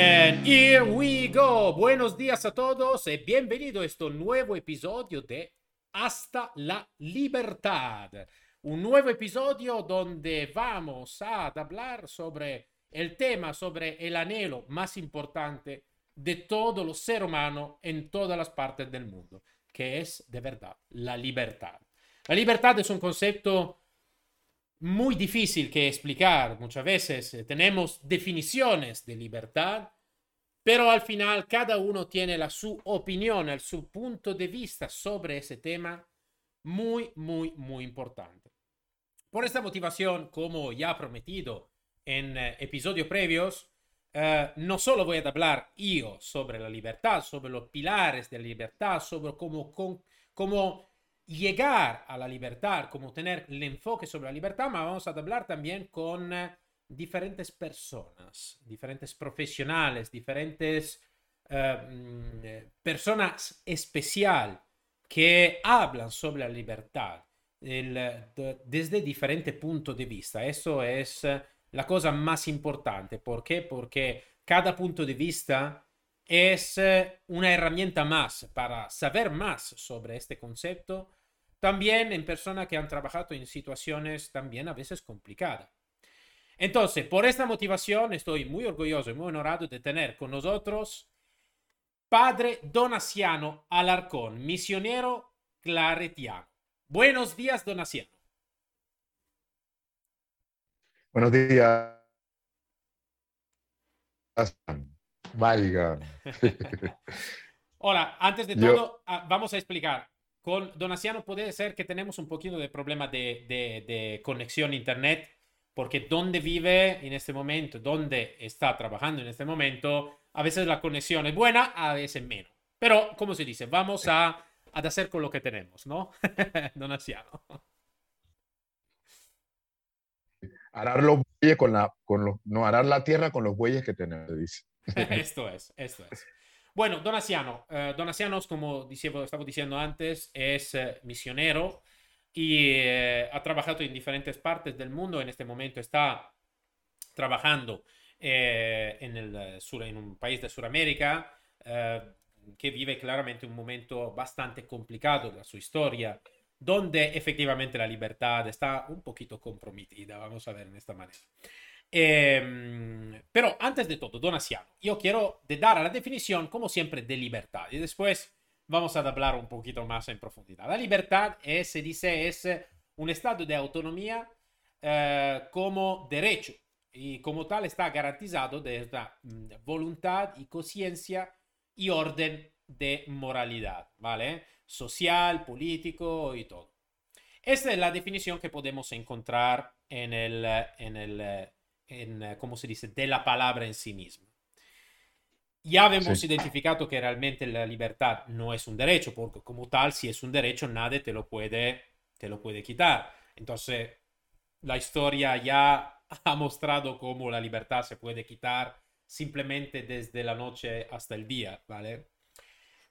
And here we go. Buenos días a todos y bienvenido a este nuevo episodio de Hasta la Libertad. Un nuevo episodio donde vamos a hablar sobre el tema, sobre el anhelo más importante de todo los ser humano en todas las partes del mundo, que es de verdad la libertad. La libertad es un concepto muy difícil que explicar. Muchas veces eh, tenemos definiciones de libertad, pero al final cada uno tiene la su opinión, el su punto de vista sobre ese tema muy, muy, muy importante. Por esta motivación, como ya prometido en eh, episodios previos, eh, no solo voy a hablar yo sobre la libertad, sobre los pilares de la libertad, sobre cómo, cómo llegar a la libertad, como tener el enfoque sobre la libertad, pero vamos a hablar también con eh, diferentes personas, diferentes profesionales, diferentes eh, mm, eh, personas especial que hablan sobre la libertad desde diferentes puntos de vista. Eso es la cosa más importante. ¿Por qué? Porque cada punto de vista es una herramienta más para saber más sobre este concepto también en personas que han trabajado en situaciones también a veces complicadas. Entonces, por esta motivación estoy muy orgulloso y muy honorado de tener con nosotros Padre Donaciano Alarcón, misionero claretiano. Buenos días, Donaciano. Buenos días. Valga. Hola, antes de todo, ah, vamos a explicar. Con Donaciano puede ser que tenemos un poquito de problema de, de, conexión a internet, porque donde vive en este momento, donde está trabajando en este momento, a veces la conexión es buena, a veces menos. Pero, como se dice, vamos a, a hacer con lo que tenemos, ¿no? Donaciano. Arar los bueyes con la, con los, no, arar la tierra con los bueyes que tenemos, dice. esto es, esto es. Bueno, Donaciano. Eh, Donaciano, como estaba diciendo antes, es eh, misionero y eh, ha trabajado en diferentes partes del mundo. En este momento está trabajando en un país de Sudamérica que vive claramente un momento bastante complicado de su historia, donde efectivamente la libertad está un poquito comprometida, vamos a ver en esta manera. Em, pero antes de todo, Donaciano, yo quiero dar la definición, como siempre, de libertad. Y después vamos a hablar un poquito más en profundidad. La libertad es, se dice es un estado de autonomía eh, como derecho y como tal está garantizado desde la mm, voluntad y conciencia y orden de moralidad, ¿vale? Social, político y todo. Esta es la definición que podemos encontrar en el, en el en, eh, ¿cómo se dice?, de la palabra en sí misma. Ya hemos identificado que realmente la libertad no es un derecho, porque como tal, si es un derecho, nadie te lo puede, te lo puede quitar. Entonces, la historia ya ha mostrado cómo la libertad se puede quitar simplemente desde la noche hasta el día, ¿vale?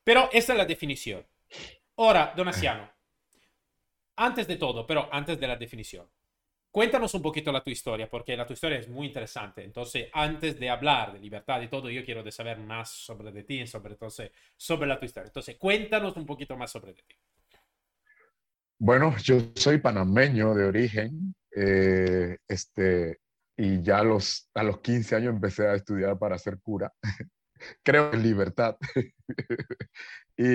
Pero esa es la definición. Ahora, Donaciano, antes de todo, pero antes de la definición, Cuéntanos un poquito la tu historia, porque la tu historia es muy interesante. Entonces, antes de hablar de libertad y todo, yo quiero de saber más sobre de ti, sobre, entonces, sobre la tu historia. Entonces, cuéntanos un poquito más sobre de ti. Bueno, yo soy panameño de origen, eh, este, y ya a los, a los 15 años empecé a estudiar para ser cura. Creo en libertad. y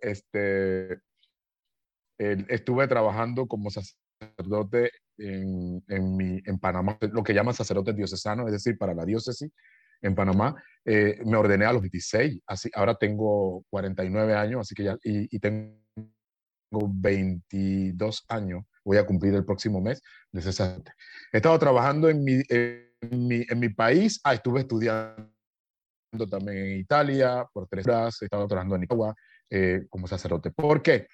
este, estuve trabajando como sacerdote en, en, mi, en Panamá, lo que llaman sacerdote diocesano, es decir, para la diócesis en Panamá. Eh, me ordené a los 26, así, ahora tengo 49 años, así que ya, y, y tengo 22 años, voy a cumplir el próximo mes de sacerdote. He estado trabajando en mi, en mi, en mi país, ah, estuve estudiando también en Italia por tres horas, he estado trabajando en Nicaragua eh, como sacerdote. ¿Por qué?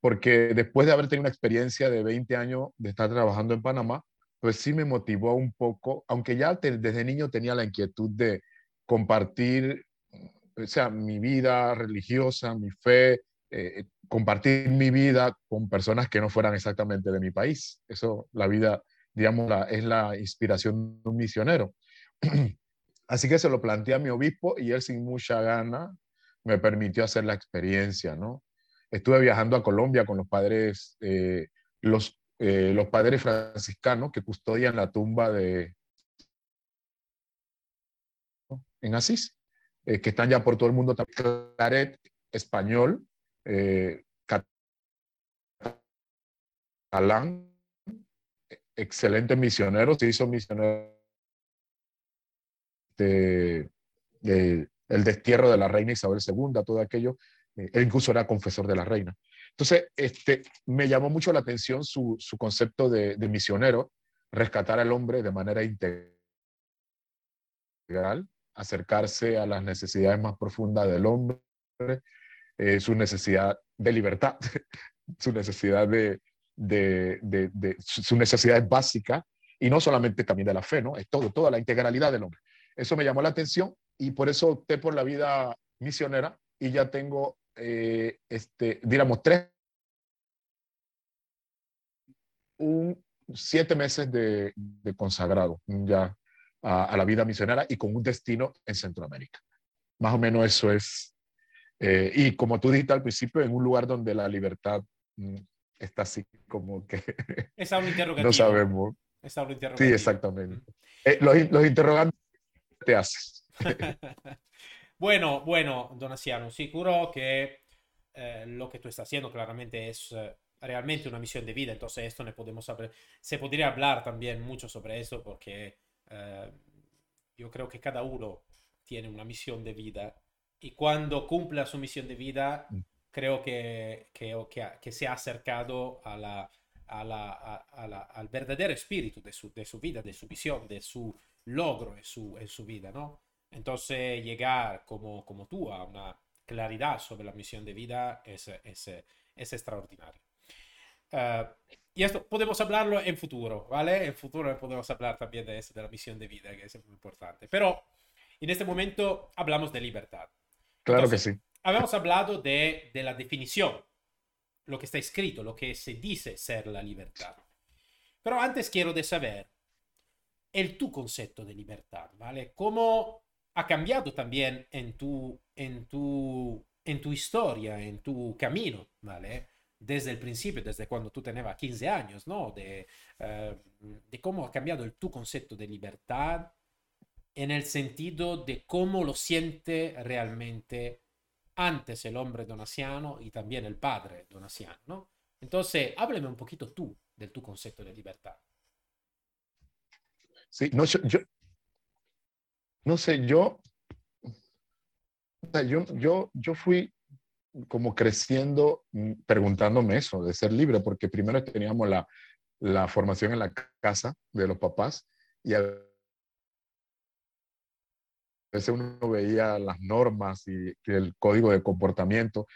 Porque después de haber tenido una experiencia de 20 años de estar trabajando en Panamá, pues sí me motivó un poco, aunque ya desde niño tenía la inquietud de compartir, o sea, mi vida religiosa, mi fe, eh, compartir mi vida con personas que no fueran exactamente de mi país. Eso, la vida, digamos, es la inspiración de un misionero. Así que se lo planteé a mi obispo y él sin mucha gana me permitió hacer la experiencia, ¿no? Estuve viajando a Colombia con los padres, eh, los, eh, los padres franciscanos que custodian la tumba de en Asís, eh, que están ya por todo el mundo. Claret, español, catalán, excelente misionero, se hizo misionero de, el destierro de la reina Isabel II, todo aquello. Eh, él incluso era confesor de la reina. Entonces, este, me llamó mucho la atención su, su concepto de, de, misionero, rescatar al hombre de manera integral, acercarse a las necesidades más profundas del hombre, eh, su necesidad de libertad, su necesidad de, de, de, su necesidad básica y no solamente también de la fe, ¿no? Es todo, toda la integralidad del hombre. Eso me llamó la atención y por eso opté por la vida misionera y ya tengo, eh, este, digamos, tres, un, siete meses de, de consagrado ya a, a, la vida misionera y con un destino en Centroamérica. Más o menos eso es. Eh, y como tú dijiste al principio, en un lugar donde la libertad mm, está así como que... Es un interrogativo. No sabemos. Es un interrogativo. Sí, exactamente. Eh, los, los interrogantes te haces. bueno, bueno, Donasiano, seguro que eh, lo que tú estás haciendo claramente es eh, realmente una misión de vida, entonces esto ne podemos saber, se podría hablar también mucho sobre eso porque eh, yo creo que cada uno tiene una misión de vida y cuando cumpla su misión de vida, mm. creo que, que, que, que se ha acercado a la, a la, a, la, al verdadero espíritu de su, de su vida, de su visión, de su logro en su, en su vida, ¿no? Entonces, llegar como, como tú a una claridad sobre la misión de vida es, es, es extraordinario. Uh, y esto podemos hablarlo en futuro, ¿vale? En futuro podemos hablar también de eso, de la misión de vida, que es muy importante. Pero en este momento hablamos de libertad. Claro Entonces, que sí. Habíamos hablado de, de la definición, lo que está escrito, lo que se dice ser la libertad. Pero antes quiero de saber el tu concepto de libertad, ¿vale? ¿Cómo ha cambiado también en tu, en tu, en tu historia, en tu camino, ¿vale? Desde el principio, desde cuando tú tenías 15 años, ¿no? De, uh, de cómo ha cambiado el tu concepto de libertad en el sentido de cómo lo siente realmente antes el hombre donasiano y también el padre donasiano, ¿no? Entonces, háblame un poquito tú del tu concepto de libertad. Sí, no, yo, yo no sé, yo, yo, yo, yo fui como creciendo mm, preguntándome eso, de ser libre, porque primero teníamos la, la formación en la casa de los papás y a veces uno veía las normas y el código de comportamiento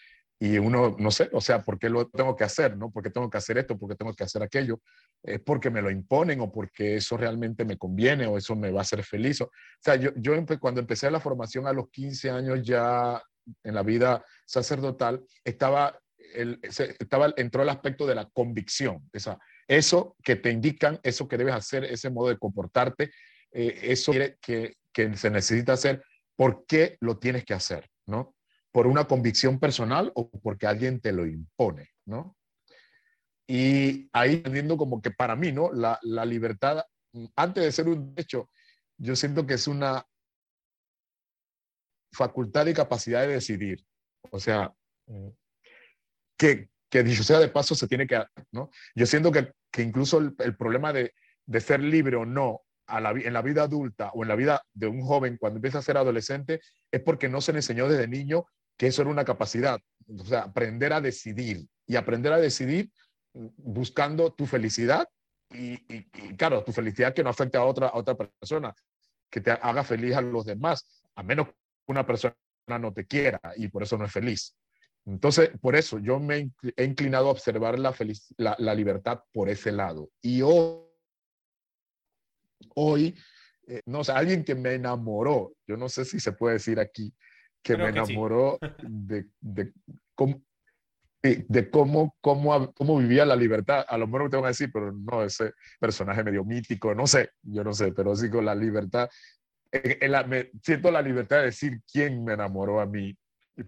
y uno, no sé, o sea, ¿por qué lo tengo que hacer? ¿no? ¿Por qué tengo que hacer esto? ¿Por qué tengo que hacer aquello? ¿Es porque me lo imponen o porque eso realmente me conviene o eso me va a hacer feliz? O, sea, yo, yo cuando empecé la formación a los 15 años ya en la vida sacerdotal, estaba, el, estaba, entró el aspecto de la convicción, esa, eso que te indican, eso que debes hacer, ese modo de comportarte, eh, eso que, que se necesita hacer, ¿por qué lo tienes que hacer? ¿no? Por una convicción personal o porque alguien te lo impone, ¿no? Y ahí entendiendo como que para mí, ¿no? La, la libertad, antes de ser un derecho, yo siento que es una facultad y capacidad de decidir. O sea, que, que dicho sea de paso, se tiene que, ¿no? Yo siento que, que incluso el, el problema de, de, ser libre o no a la, en la vida adulta o en la vida de un joven cuando empieza a ser adolescente es porque no se le enseñó desde niño que eso era una capacidad, o sea, aprender a decidir y aprender a decidir buscando tu felicidad y, y, claro, tu felicidad que no afecte a otra, otra persona, que te haga feliz a los demás, a menos que una persona no te quiera y por eso no es feliz. Entonces, por eso yo me he inclinado a observar la, feliz, la, libertad por ese lado. Y hoy, eh, no sé, alguien que me enamoró, yo no sé si se puede decir aquí, que Creo me enamoró sí. de, de, cómo, de cómo, cómo, cómo, vivía la libertad. A lo mejor te van a decir, pero no, ese personaje medio mítico, no sé, yo no sé, pero sí con la libertad me, siento la libertad de decir quién me enamoró a mí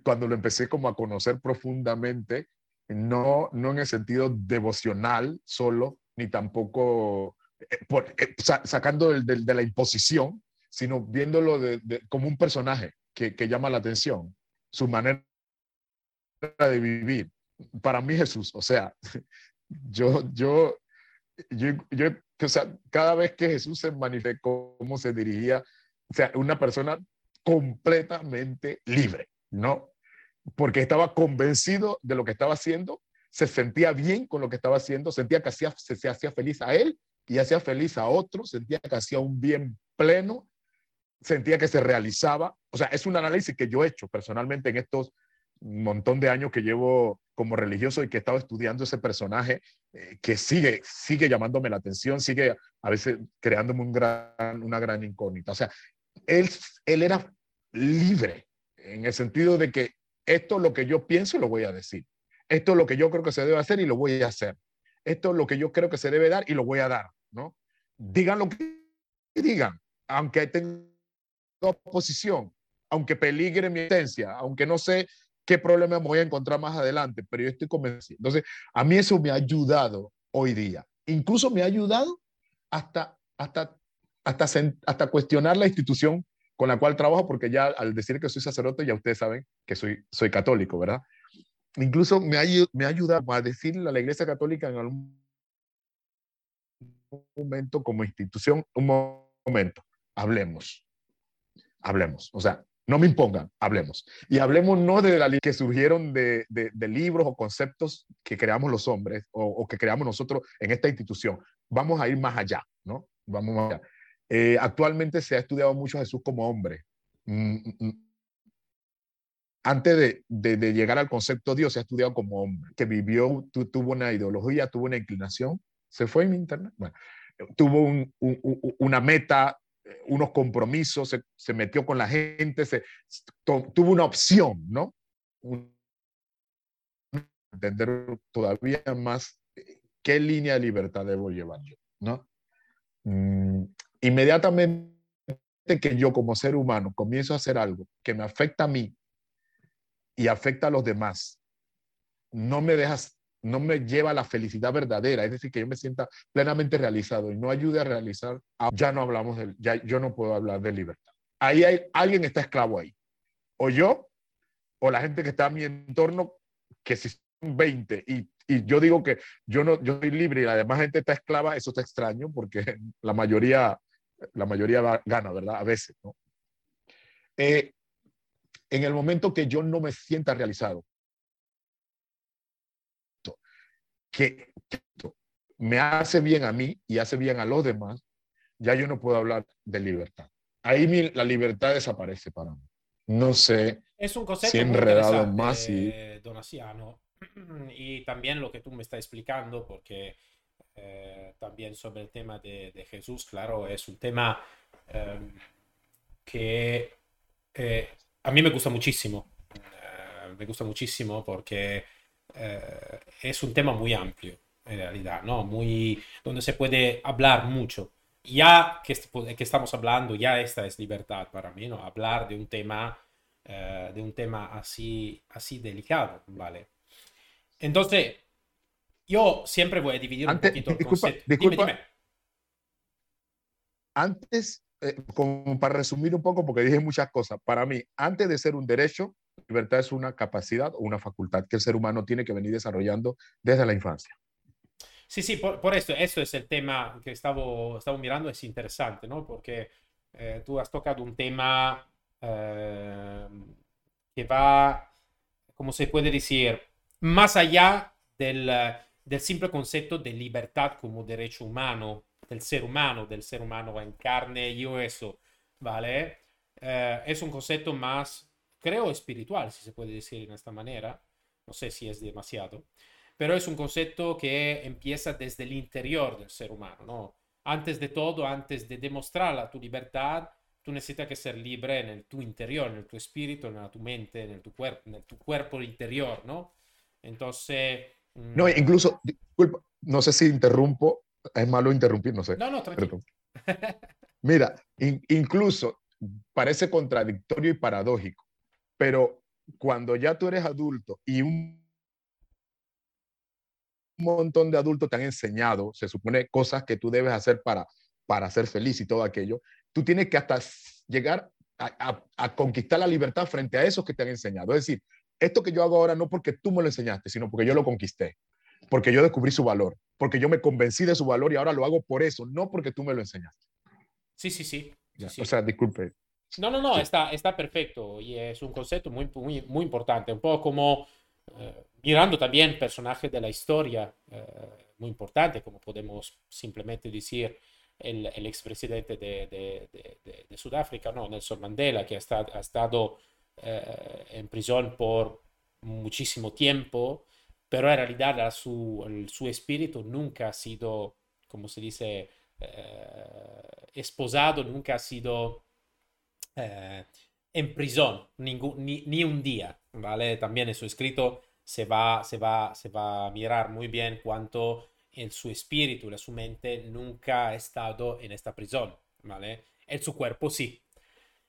cuando lo empecé como a conocer profundamente, no, no en el sentido devocional solo, ni tampoco eh, eh, sacando de la imposición, sino viéndolo como un personaje que, llama la atención, su manera de vivir. Para mí Jesús, o sea, yo, yo, yo, yo o sea, cada vez que Jesús se manifestó, cómo se dirigía, o sea, una persona completamente libre, ¿no? Porque estaba convencido de lo que estaba haciendo, se sentía bien con lo que estaba haciendo, sentía que hacía, se, se hacía feliz a él y hacía feliz a otros, sentía que hacía un bien pleno, sentía que se realizaba. O sea, es un análisis que yo he hecho personalmente en estos montón de años que llevo como religioso y que he estado estudiando ese personaje eh, que sigue, sigue llamándome la atención, sigue a veces creándome un gran, una gran incógnita. O sea, él, él era libre en el sentido de que esto es lo que yo pienso y lo voy a decir. Esto es lo que yo creo que se debe hacer y lo voy a hacer. Esto es lo que yo creo que se debe dar y lo voy a dar, ¿no? Digan lo que digan, aunque tenga oposición, aunque peligre mi esencia, aunque no sé qué problema me voy a encontrar más adelante, pero yo estoy convencido. Entonces, a mí eso me ha ayudado hoy día. Incluso me ha ayudado hasta, hasta, hasta, hasta cuestionar la institución con la cual trabajo, porque ya al decir que soy sacerdote, ya ustedes saben que soy, soy católico, ¿verdad? Incluso me ha, me ha ayudado a decirle a la Iglesia Católica en algún momento como institución, un momento, hablemos, hablemos. O sea, no me impongan, hablemos. Y hablemos no de la que surgieron de, de, libros o conceptos que creamos los hombres o, que creamos nosotros en esta institución. Vamos a ir más allá, ¿no? Vamos más allá. Eh, actualmente se ha estudiado mucho a Jesús como hombre. Mm, mm, mm. Antes de, de, llegar al concepto Dios, se ha estudiado como hombre, que vivió, tuvo una ideología, tuvo una inclinación. ¿Se fue en internet? Tuvo un, una meta, unos compromisos, se, metió con la gente, se, tuvo una opción, ¿no? entender todavía más qué línea de libertad debo llevar yo, ¿no? Mm, inmediatamente que yo como ser humano comienzo a hacer algo que me afecta a mí y afecta a los demás, no me dejas no me lleva a la felicidad verdadera, es decir, que yo me sienta plenamente realizado y no ayude a realizar, ah, ya no hablamos de, ya yo no puedo hablar de libertad. Ahí hay, alguien está esclavo ahí. O yo, o la gente que está a mi entorno, que si son 20 y, y yo digo que yo no, yo soy libre y la demás gente está esclava, eso está extraño porque la mayoría, la mayoría gana, ¿verdad? A veces, ¿no? Eh, en el momento que yo no me sienta realizado, que me hace bien a mí y hace bien a los demás, ya yo no puedo hablar de libertad. Ahí la libertad desaparece para mí. No sé es un concepto si enredado más y... Donasiano. Y también lo que tú me estás explicando, porque eh, también sobre el tema de, Jesús, claro, es un tema em, que eh, a mí me gusta muchísimo. Eh, me gusta muchísimo porque eh, es un tema muy amplio, en realidad, ¿no? Muy, donde se puede hablar mucho. Ya que, que estamos hablando, ya esta es libertad para mí, ¿no? Hablar de un tema, eh, de un tema así, así delicado, ¿vale? Entonces, yo siempre voy a dividir un poquito el concepto. Disculpa, Antes, eh, como para resumir un poco, porque dije muchas cosas, para mí, antes de ser un derecho, libertad es una capacidad o una facultad que el ser humano tiene que venir desarrollando desde la infancia. Sí, sí, por, por eso, eso es el tema que estaba, estaba mirando, es interesante, ¿no? Porque eh, tú has tocado un tema eh, que va, como se puede decir, más allá del, del, simple concepto de libertad como derecho humano, del ser humano, del ser humano en carne y eso, ¿vale? Eh, es un concepto más creo espiritual, si se puede decir de esta manera, no sé si es demasiado, pero es un concepto que empieza desde el interior del ser humano, ¿no? Antes de todo, antes de demostrar la tu libertad, tú necesitas que ser libre en el tu interior, en el tu espíritu, en tu mente, en el tu cuerpo, en tu cuerpo interior, ¿no? Entonces... No, mm, incluso, disculpa, no sé si interrumpo, es malo interrumpir, no sé. No, no, tranquilo. Mira, incluso parece contradictorio y paradójico, pero cuando ya tú eres adulto y un montón de adultos te han enseñado, se supone, cosas que tú debes hacer para, para ser feliz y todo aquello, tú tienes que hasta llegar a, a, conquistar la libertad frente a esos que te han enseñado. Es decir, esto que yo hago ahora no porque tú me lo enseñaste, sino porque yo lo conquisté, porque yo descubrí su valor, porque yo me convencí de su valor y ahora lo hago por eso, no porque tú me lo enseñaste. Sí, sí, sí. O sea, disculpe. No, no, no, está, está perfecto y es un concepto muy, muy, muy importante, un poco como eh, mirando también personajes de la historia eh, muy importante, como podemos simplemente decir el, el expresidente de, de, de, de, Sudáfrica, no, Nelson Mandela, que ha, estado, ha estado eh, en prisión por muchísimo tiempo, pero en realidad su, su espíritu nunca ha sido, como se dice, esposado, nunca ha sido eh, en prisión, ningún, ni, ni, un día, ¿vale? También en su escrito se va, se va, se va a mirar muy bien cuánto en su espíritu, en su mente, nunca ha estado en esta prisión, ¿vale? En su cuerpo sí.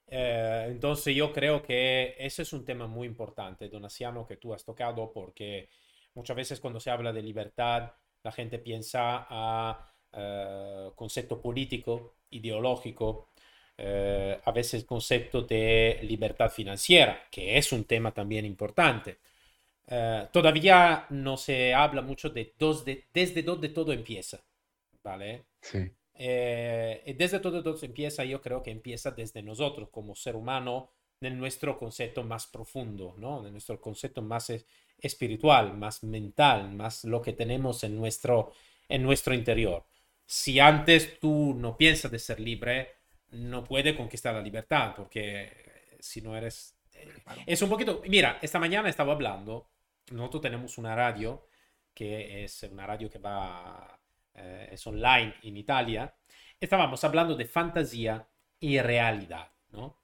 Eh, entonces yo creo que ese es un tema muy importante, Donasiano, que tú has tocado, porque muchas veces cuando se habla de libertad, la gente piensa a eh, concepto político, ideológico, eh, a veces concepto de libertad financiera, que es un tema también importante. Eh, todavía no se habla mucho de, dos de desde dónde todo empieza, ¿vale? Sí. desde todo, todo empieza, yo creo que empieza desde nosotros como ser humano, en nuestro concepto más profundo, ¿no? En nuestro concepto más espiritual, más mental, más lo que tenemos en nuestro, en nuestro interior si antes tú no piensas de ser libre, no puedes conquistar la libertad, porque si no eres... Eh, es un poquito... Mira, esta mañana estaba hablando, nosotros tenemos una radio, que es una radio que va, eh, es online en Italia, estábamos hablando de fantasía y realidad, ¿no?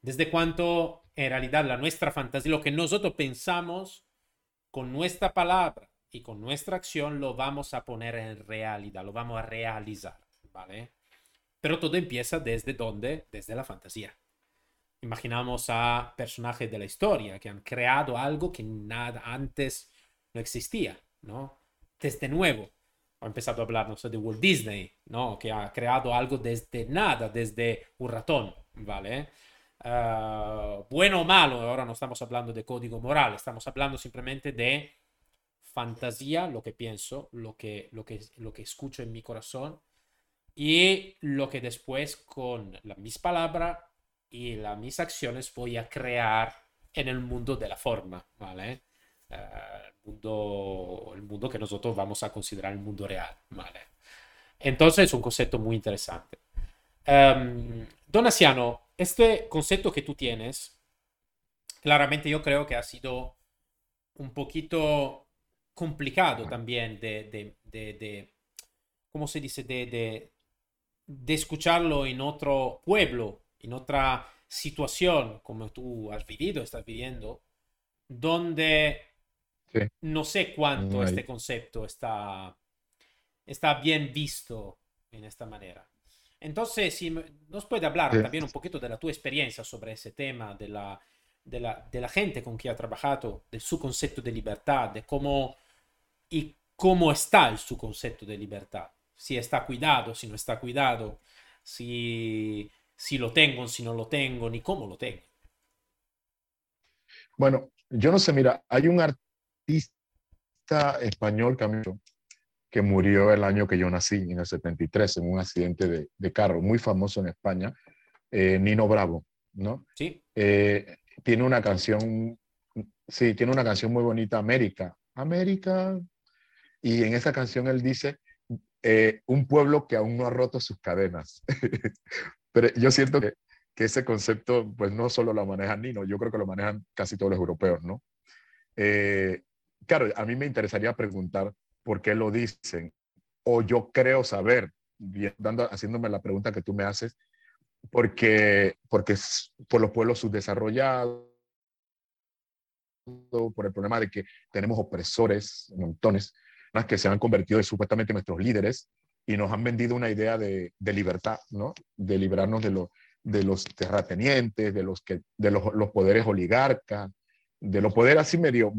Desde cuánto en realidad la nuestra fantasía, lo que nosotros pensamos con nuestra palabra, y con nuestra acción lo vamos a poner en realidad, lo vamos a realizar, ¿vale? Pero todo empieza desde dónde? Desde la fantasía. Imaginamos a personajes de la historia que han creado algo que nada antes no existía, ¿no? Desde nuevo. Ha empezado a hablarnos de Walt Disney, ¿no? Que ha creado algo desde nada, desde un ratón, ¿vale? Uh, bueno o malo, ahora no estamos hablando de código moral, estamos hablando simplemente de fantasía, lo que pienso, lo que, lo que, lo que escucho en mi corazón y lo que después con la, mis palabras y las mis acciones voy a crear en el mundo de la forma, ¿vale? Uh, el, mundo, el mundo que nosotros vamos a considerar el mundo real, ¿vale? Entonces es un concepto muy interesante. Um, Donasiano, este concepto que tú tienes, claramente yo creo que ha sido un poquito complicado también de, de, de, de ¿cómo se dice? De, de, escucharlo en otro pueblo, en otra situación como tú has vivido, estás viviendo, donde no sé cuánto este concepto está, está bien visto en esta manera. Entonces, si nos puede hablar también un poquito de la tu experiencia sobre ese tema, de la, de la, de la gente con quien ha trabajado, de su concepto de libertad, de cómo y cómo está su concepto de libertad. Si está cuidado, si no está cuidado, si, si lo tengo, si no lo tengo, ni cómo lo tengo. Bueno, yo no sé, mira, hay un artista español que murió el año que yo nací, en el 73, en un accidente de, de carro, muy famoso en España, eh, Nino Bravo, ¿no? Sí. Eh, tiene una canción, sí, tiene una canción muy bonita, América. América, y en esa canción él dice, eh, un pueblo que aún no ha roto sus cadenas. Pero yo siento que, que, ese concepto, pues no solo lo manejan Nino, yo creo que lo manejan casi todos los europeos, ¿no? Eh, claro, a mí me interesaría preguntar por qué lo dicen, o yo creo saber, dando, haciéndome la pregunta que tú me haces, porque, porque por los pueblos subdesarrollados, por el problema de que tenemos opresores, montones, que se han convertido en supuestamente nuestros líderes y nos han vendido una idea de, libertad, ¿no? De liberarnos de, lo, de los terratenientes, de los, que, de los, poderes oligarcas, de los poderes así medio,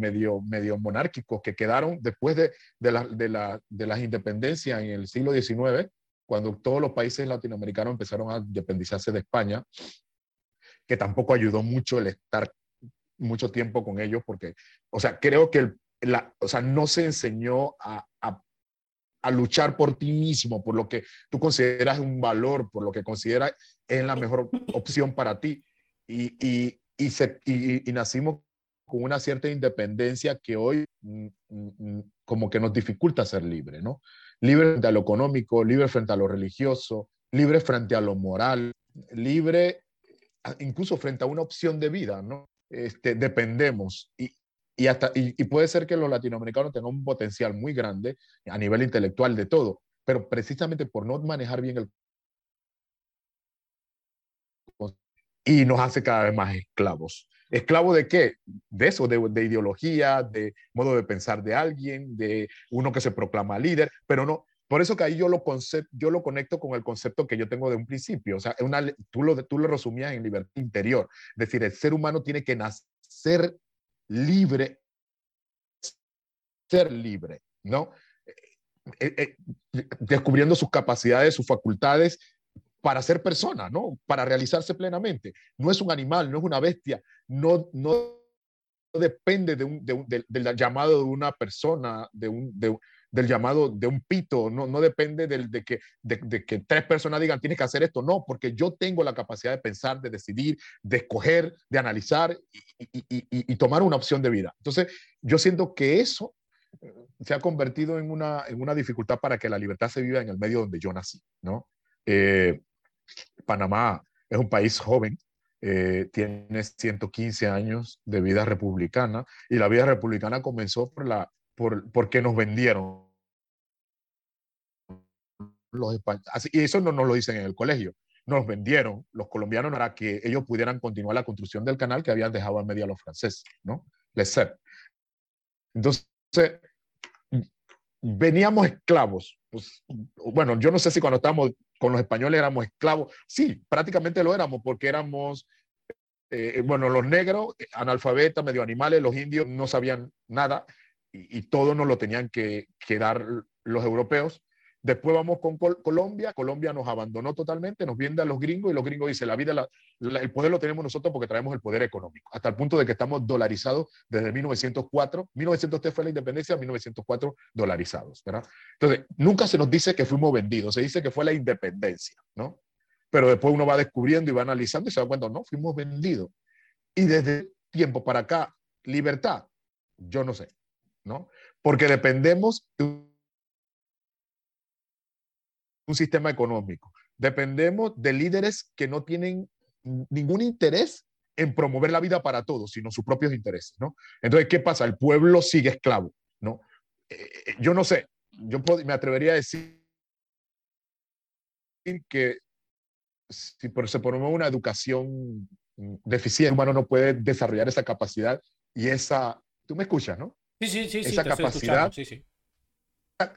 monárquicos que quedaron después de, de, de, la, de las independencias en el siglo XIX, cuando todos los países latinoamericanos empezaron a independizarse de España, que tampoco ayudó mucho el estar mucho tiempo con ellos, porque, o sea, creo que el, la, o sea, no se enseñó a, a, a, luchar por ti mismo, por lo que tú consideras un valor, por lo que consideras es la mejor opción para ti. Y, y, y, se, y, y nacimos con una cierta independencia que hoy mm, mm, mm, como que nos dificulta ser libre, ¿no? Libre frente a lo económico, libre frente a lo religioso, libre frente a lo moral, libre incluso frente a una opción de vida, ¿no? Este, dependemos y, y, hasta, y, puede ser que los latinoamericanos tengan un potencial muy grande a nivel intelectual de todo, pero precisamente por no manejar bien el y nos hace cada vez más esclavos. ¿Esclavo de qué? De eso, de, de, ideología, de modo de pensar de alguien, de uno que se proclama líder, pero no. Por eso que ahí yo lo, concept, yo lo conecto con el concepto que yo tengo de un principio. O sea, una, tú, lo, tú lo resumías en libertad interior. Es decir, el ser humano tiene que nacer libre, ser libre, ¿no? Eh, eh, descubriendo sus capacidades, sus facultades para ser persona, ¿no? Para realizarse plenamente. No es un animal, no es una bestia, no, no depende de un, de un, de, del llamado de una persona, de un, del llamado de un pito, no, no depende del, de, que, de, que tres personas digan tienes que hacer esto, no, porque yo tengo la capacidad de pensar, de decidir, de escoger, de analizar y tomar una opción de vida. Entonces, yo siento que eso se ha convertido en una, en una dificultad para que la libertad se viva en el medio donde yo nací, ¿no? Eh, Panamá es un país joven, eh, tiene 115 años de vida republicana y la vida republicana comenzó por la, por, porque nos vendieron los españoles. Y eso no nos lo dicen en el colegio. Nos vendieron los colombianos para que ellos pudieran continuar la construcción del canal que habían dejado a media los franceses, ¿no? Les Entonces, veníamos esclavos. Pues, bueno, yo no sé si cuando estábamos con los españoles éramos esclavos. Sí, prácticamente lo éramos porque éramos, eh, bueno, los negros, analfabetas, medio animales, los indios no sabían nada y, y todo nos lo tenían que, que dar los europeos. Después vamos con Col Colombia, Colombia nos abandonó totalmente, nos vende a los gringos y los gringos dicen, la vida, la, la, el poder lo tenemos nosotros porque traemos el poder económico, hasta el punto de que estamos dolarizados desde 1904, 1903 fue la independencia, 1904 dolarizados, ¿verdad? Entonces, nunca se nos dice que fuimos vendidos, se dice que fue la independencia, ¿no? Pero después uno va descubriendo y va analizando y se da cuenta, no, fuimos vendidos. Y desde tiempo para acá, libertad, yo no sé, ¿no? Porque dependemos de un sistema económico. Dependemos de líderes que no tienen ningún interés en promover la vida para todos, sino sus propios intereses. Entonces, ¿qué pasa? El pueblo sigue esclavo, ¿no? Eh, yo no sé, yo me atrevería a decir que si se promueve una educación deficiente, el humano no puede desarrollar esa capacidad y esa, tú me escuchas, ¿no? Sí, sí, sí, esa capacidad, sí, sí.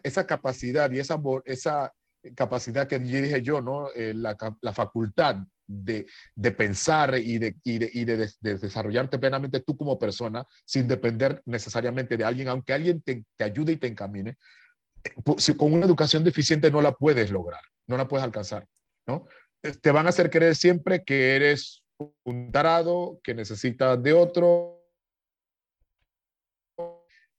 esa capacidad y esa, esa capacidad que dije yo, ¿no? Eh, la, la, facultad de, de pensar y, de, y, de, y de, de, desarrollarte plenamente tú como persona sin depender necesariamente de alguien, aunque alguien te, te ayude y te encamine, eh, si con una educación deficiente no la puedes lograr, no la puedes alcanzar, ¿no? Eh, te van a hacer creer siempre que eres un tarado, que necesitas de otro,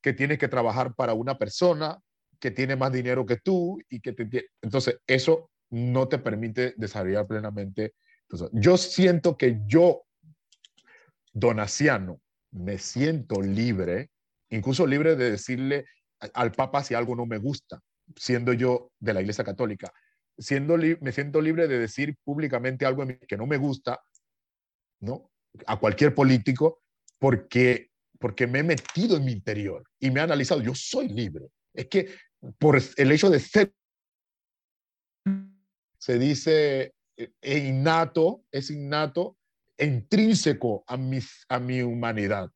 que tienes que trabajar para una persona, que tiene más dinero que tú y que te... Entonces, eso no te permite desarrollar plenamente. Yo siento que yo, donaciano, me siento libre, incluso libre de decirle al Papa si algo no me gusta, siendo yo de la Iglesia Católica. Siendo me siento libre de decir públicamente algo que no me gusta, ¿no? A cualquier político, porque, porque me he metido en mi interior y me he analizado. Yo soy libre. Es que por el hecho de ser, se dice, eh, es innato, es innato, intrínseco a mi, a mi humanidad,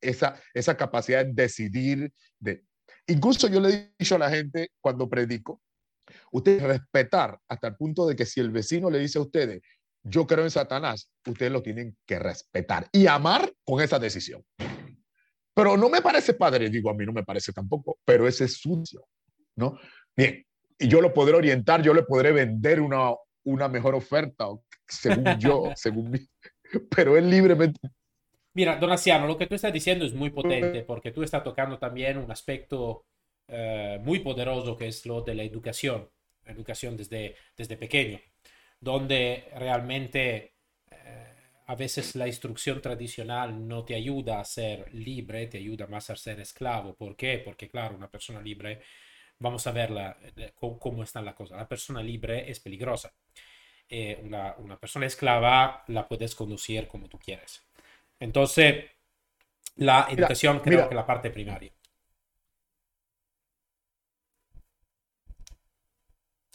esa, esa capacidad de decidir. De... Incluso yo le he dicho a la gente cuando predico, ustedes respetar hasta el punto de que si el vecino le dice a ustedes, yo creo en Satanás, ustedes lo tienen que respetar y amar con esa decisión. Pero no me parece padre, digo, a mí no me parece tampoco, pero ese es sucio, ¿no? Bien, y yo lo podré orientar, yo le podré vender una, una mejor oferta, según yo, según mí, pero él libremente. Mira, Donaciano, lo que tú estás diciendo es muy potente porque tú estás tocando también un aspecto eh, muy poderoso que es lo de la educación, educación desde, desde pequeño, donde realmente a veces la instrucción tradicional no te ayuda a ser libre, te ayuda más a ser esclavo. ¿Por qué? Porque claro, una persona libre, vamos a verla eh, cómo está la cosa. La persona libre es peligrosa eh, una, una, persona esclava la puedes conducir como tú quieres. Entonces, la educación creo que que la parte primaria.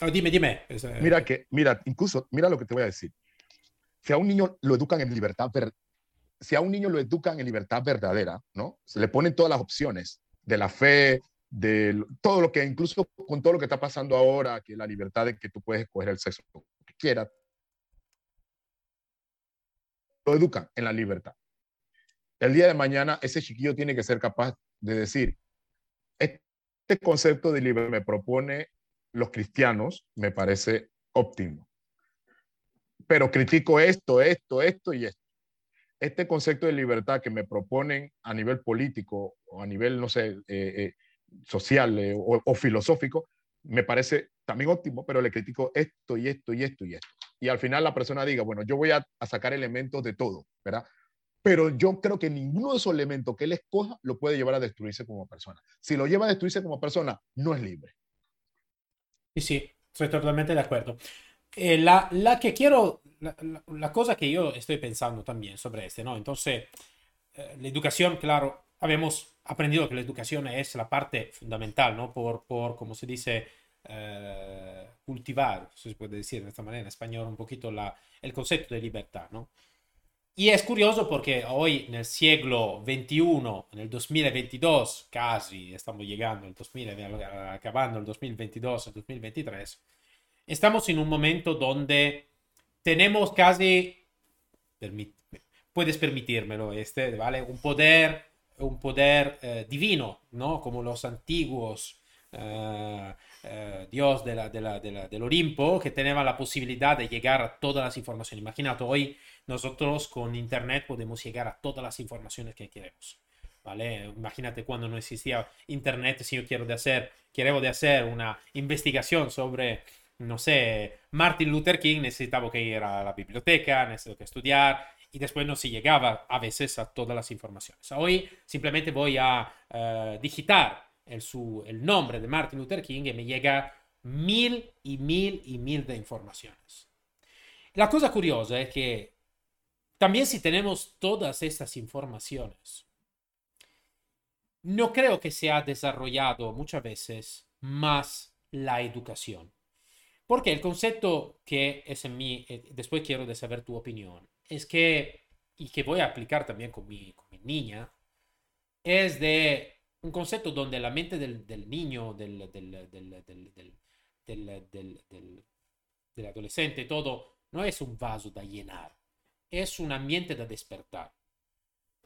Oh, dime, dime. Eh, mira que, mira, incluso, mira lo que te voy a decir. Si a un niño lo educan en libertad, si a un niño lo educan en libertad verdadera, ¿no? Se le ponen todas las opciones de la fe, de todo lo que, incluso con todo lo que está pasando ahora, que la libertad de que tú puedes escoger el sexo quiera, lo educan en la libertad. El día de mañana ese chiquillo tiene que ser capaz de decir, este concepto de libertad me propone los cristianos, me parece óptimo. Pero critico esto, esto, esto y esto. Este concepto de libertad que me proponen a nivel político o a nivel, no sé, eh, eh, social eh, o filosófico, me parece también óptimo, pero le critico esto y esto y esto y esto. Y al final la persona diga, bueno, yo voy a, sacar elementos de todo, ¿verdad? Pero yo creo que ninguno de esos elementos que él escoja lo puede llevar a destruirse como persona. Si lo lleva a destruirse como persona, no es libre. Sí, sí, estoy totalmente de acuerdo. Eh, la, la, que quiero, la, cosa que yo estoy pensando también sobre este, ¿no? Entonces, eh, la educación, claro, habíamos aprendido que la educación es la parte fundamental, ¿no? Por, por como se dice, eh, cultivar, se puede decir de esta manera en español, un poquito la, el concepto de libertad, ¿no? Y es curioso porque hoy, en el siglo XXI, en el 2022, casi estamos llegando, el 2000, acabando el 2022, el 2023, estamos en un momento donde tenemos casi, puedes permitírmelo, este, ¿vale? Un poder un poder eh, divino, ¿no? Como los antiguos eh, eh, dios de la, de la, del Olimpo, que tenían la posibilidad de llegar a todas las informaciones. Imagínate, hoy nosotros con Internet podemos llegar a todas las informaciones que queremos. ¿Vale? Imagínate cuando no existía Internet, si yo quiero de hacer, quiero de hacer una investigación sobre, no sé, Martin Luther King, necesitaba que ir a la biblioteca, necesito que estudiar, y después no se llegaba a veces a todas las informaciones. Hoy simplemente voy a uh, digitar el, su, el nombre de Martin Luther King y me llega mil y mil y mil de informaciones. La cosa curiosa es que también si tenemos todas estas informaciones, no creo que se ha desarrollado muchas veces más la educación. Porque el concepto que es en mí, eh, después quiero de saber tu opinión, es que, y que voy a aplicar también con mi, con mi niña, es de un concepto donde la mente del, del niño, del, del, del, adolescente, todo, no es un vaso da llenar, es un ambiente da despertar,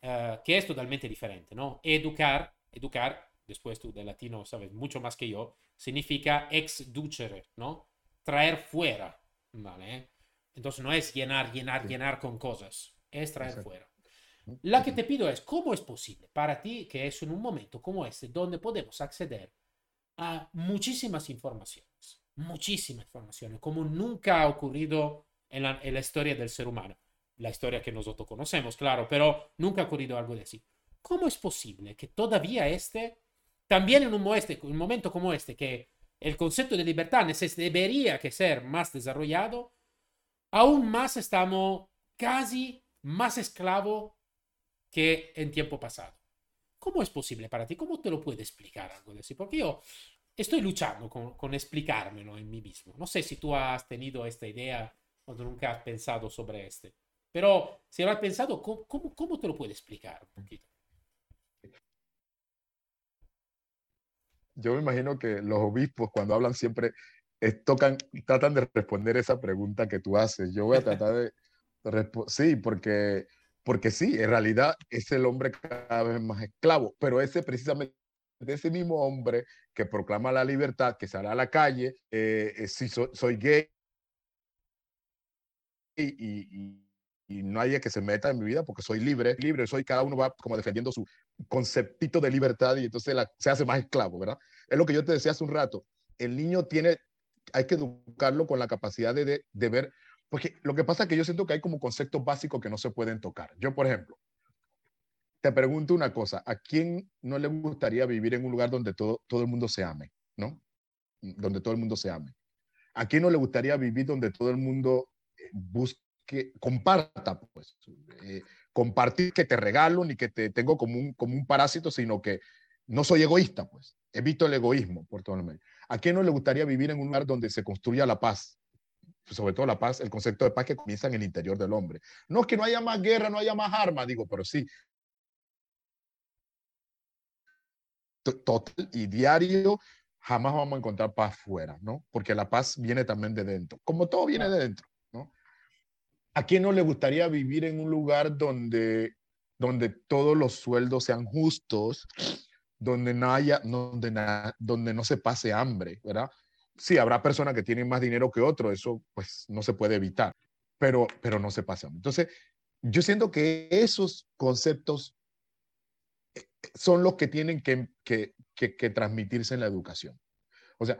uh, que es totalmente diferente, ¿no? Educar, educar, después tú de latino sabes mucho más que yo, significa ex ducere, ¿no? Traer fuera, ¿vale? Entonces no es llenar, llenar, llenar con cosas, es traer fuera. La que te pido es, ¿cómo es posible para ti que es en un momento como este donde podemos acceder a muchísimas informaciones, muchísimas informaciones, como nunca ha ocurrido en la, en la historia del ser humano? La historia que nosotros conocemos, claro, pero nunca ha ocurrido algo de así. ¿Cómo es posible que todavía este, también en un, este, un momento como este, que el concepto de libertad debería que ser más desarrollado, aún más estamos casi más esclavos que en tiempo pasado. ¿Cómo es posible para ti? ¿Cómo te lo puede explicar algo de eso? Porque yo estoy luchando con, con explicármelo en mí mismo. No sé si tú has tenido esta idea o nunca has pensado sobre este. Pero si lo has pensado, ¿cómo, cómo, cómo te lo puede explicar un poquito? Yo me imagino que los obispos cuando hablan siempre tocan, tratan de responder esa pregunta que tú haces. Yo voy a tratar de, sí, porque, porque sí, en realidad es el hombre cada vez más esclavo, pero ese precisamente ese mismo hombre que proclama la libertad, que sale a la calle, eh, eh, si soy gay y, y, y, nadie que se meta en mi vida porque soy libre, libre, soy, cada uno va como defendiendo su conceptito de libertad y entonces se hace más esclavo, ¿verdad? Es lo que yo te decía hace un rato. El niño tiene, hay que educarlo con la capacidad de, de ver, porque lo que pasa es que yo siento que hay como conceptos básicos que no se pueden tocar. Yo, por ejemplo, te pregunto una cosa, ¿a quién no le gustaría vivir en un lugar donde todo, todo el mundo se ame, ¿no? Donde todo el mundo se ame. ¿A quién no le gustaría vivir donde todo el mundo eh, busque, comparta, pues? Eh, compartir que te regalo ni que te tengo como un, como un parásito, sino que no soy egoísta, pues. Evito el egoísmo por todo el medio. ¿A quién no le gustaría vivir en un lugar donde se construya la paz? sobre todo la paz, el concepto de paz que comienza en el interior del hombre. No es que no haya más guerra, no haya más armas, digo, pero sí, total y diario, jamás vamos a encontrar paz fuera, ¿no? Porque la paz viene también de dentro, como todo viene de dentro. ¿A quién no le gustaría vivir en un lugar donde, donde todos los sueldos sean justos, donde no haya, donde, donde no se pase hambre, ¿verdad? Sí, habrá personas que tienen más dinero que otros, eso pues no se puede evitar, pero, pero no se pasa. Entonces, yo siento que esos conceptos son los que tienen que, que, que, transmitirse en la educación. O sea,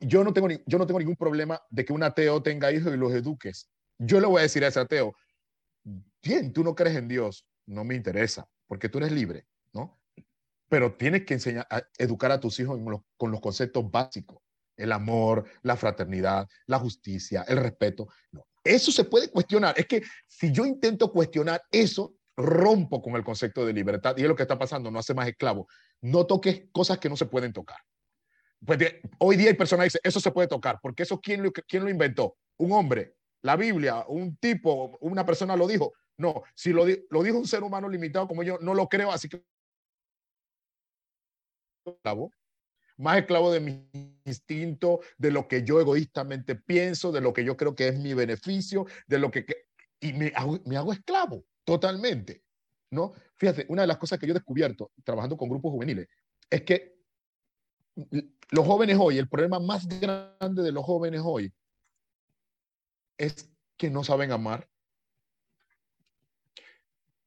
yo no, tengo yo no tengo ningún problema de que un ateo tenga hijos y los eduques. Yo le voy a decir a ese ateo, bien, tú no crees en Dios, no me interesa, porque tú eres libre, ¿no? Pero tienes que enseñar, a educar a tus hijos con los conceptos básicos, el amor, la fraternidad, la justicia, el respeto. No, eso se puede cuestionar. Es que si yo intento cuestionar eso, rompo con el concepto de libertad y es lo que está pasando, no hace más esclavo. No toques cosas que no se pueden tocar. Pues hoy día hay personas que dicen, eso se puede tocar, porque eso ¿quién lo, quién lo inventó? Un hombre, la Biblia, un tipo, una persona lo dijo. No, si lo, lo dijo un ser humano limitado como yo, no lo creo, así que esclavo, más esclavo de mi instinto, de lo que yo egoístamente pienso, de lo que yo creo que es mi beneficio, de lo que... y me me hago esclavo. Totalmente. ¿no? Fíjate, una de las cosas que yo he descubierto trabajando con grupos juveniles es que los jóvenes hoy, el problema más grande de los jóvenes hoy es que no saben amar.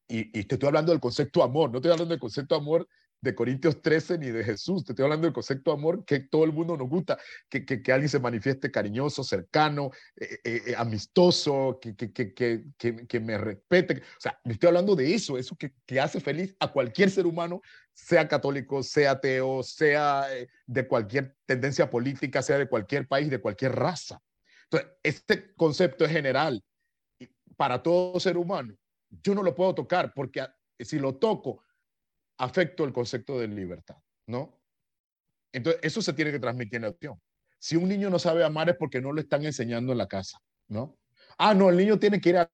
Y, y te estoy hablando del concepto amor, no estoy hablando del concepto amor de Corintios 13 ni de Jesús. Te estoy hablando del concepto amor que todo el mundo nos gusta, que, que, que alguien se manifieste cariñoso, cercano, eh, eh, eh, amistoso, que, que, me respete. O sea, me estoy hablando de eso, eso que, hace feliz a cualquier ser humano, sea católico, sea ateo, sea de cualquier tendencia política, sea de cualquier país, de cualquier raza. Entonces, este concepto es general para todo ser humano. Yo no lo puedo tocar porque si lo toco, afecto el concepto de libertad, ¿no? Entonces, eso se tiene que transmitir en la acción. Si un niño no sabe amar es porque no lo están enseñando en la casa, ¿no? Ah, no, el niño tiene que ir a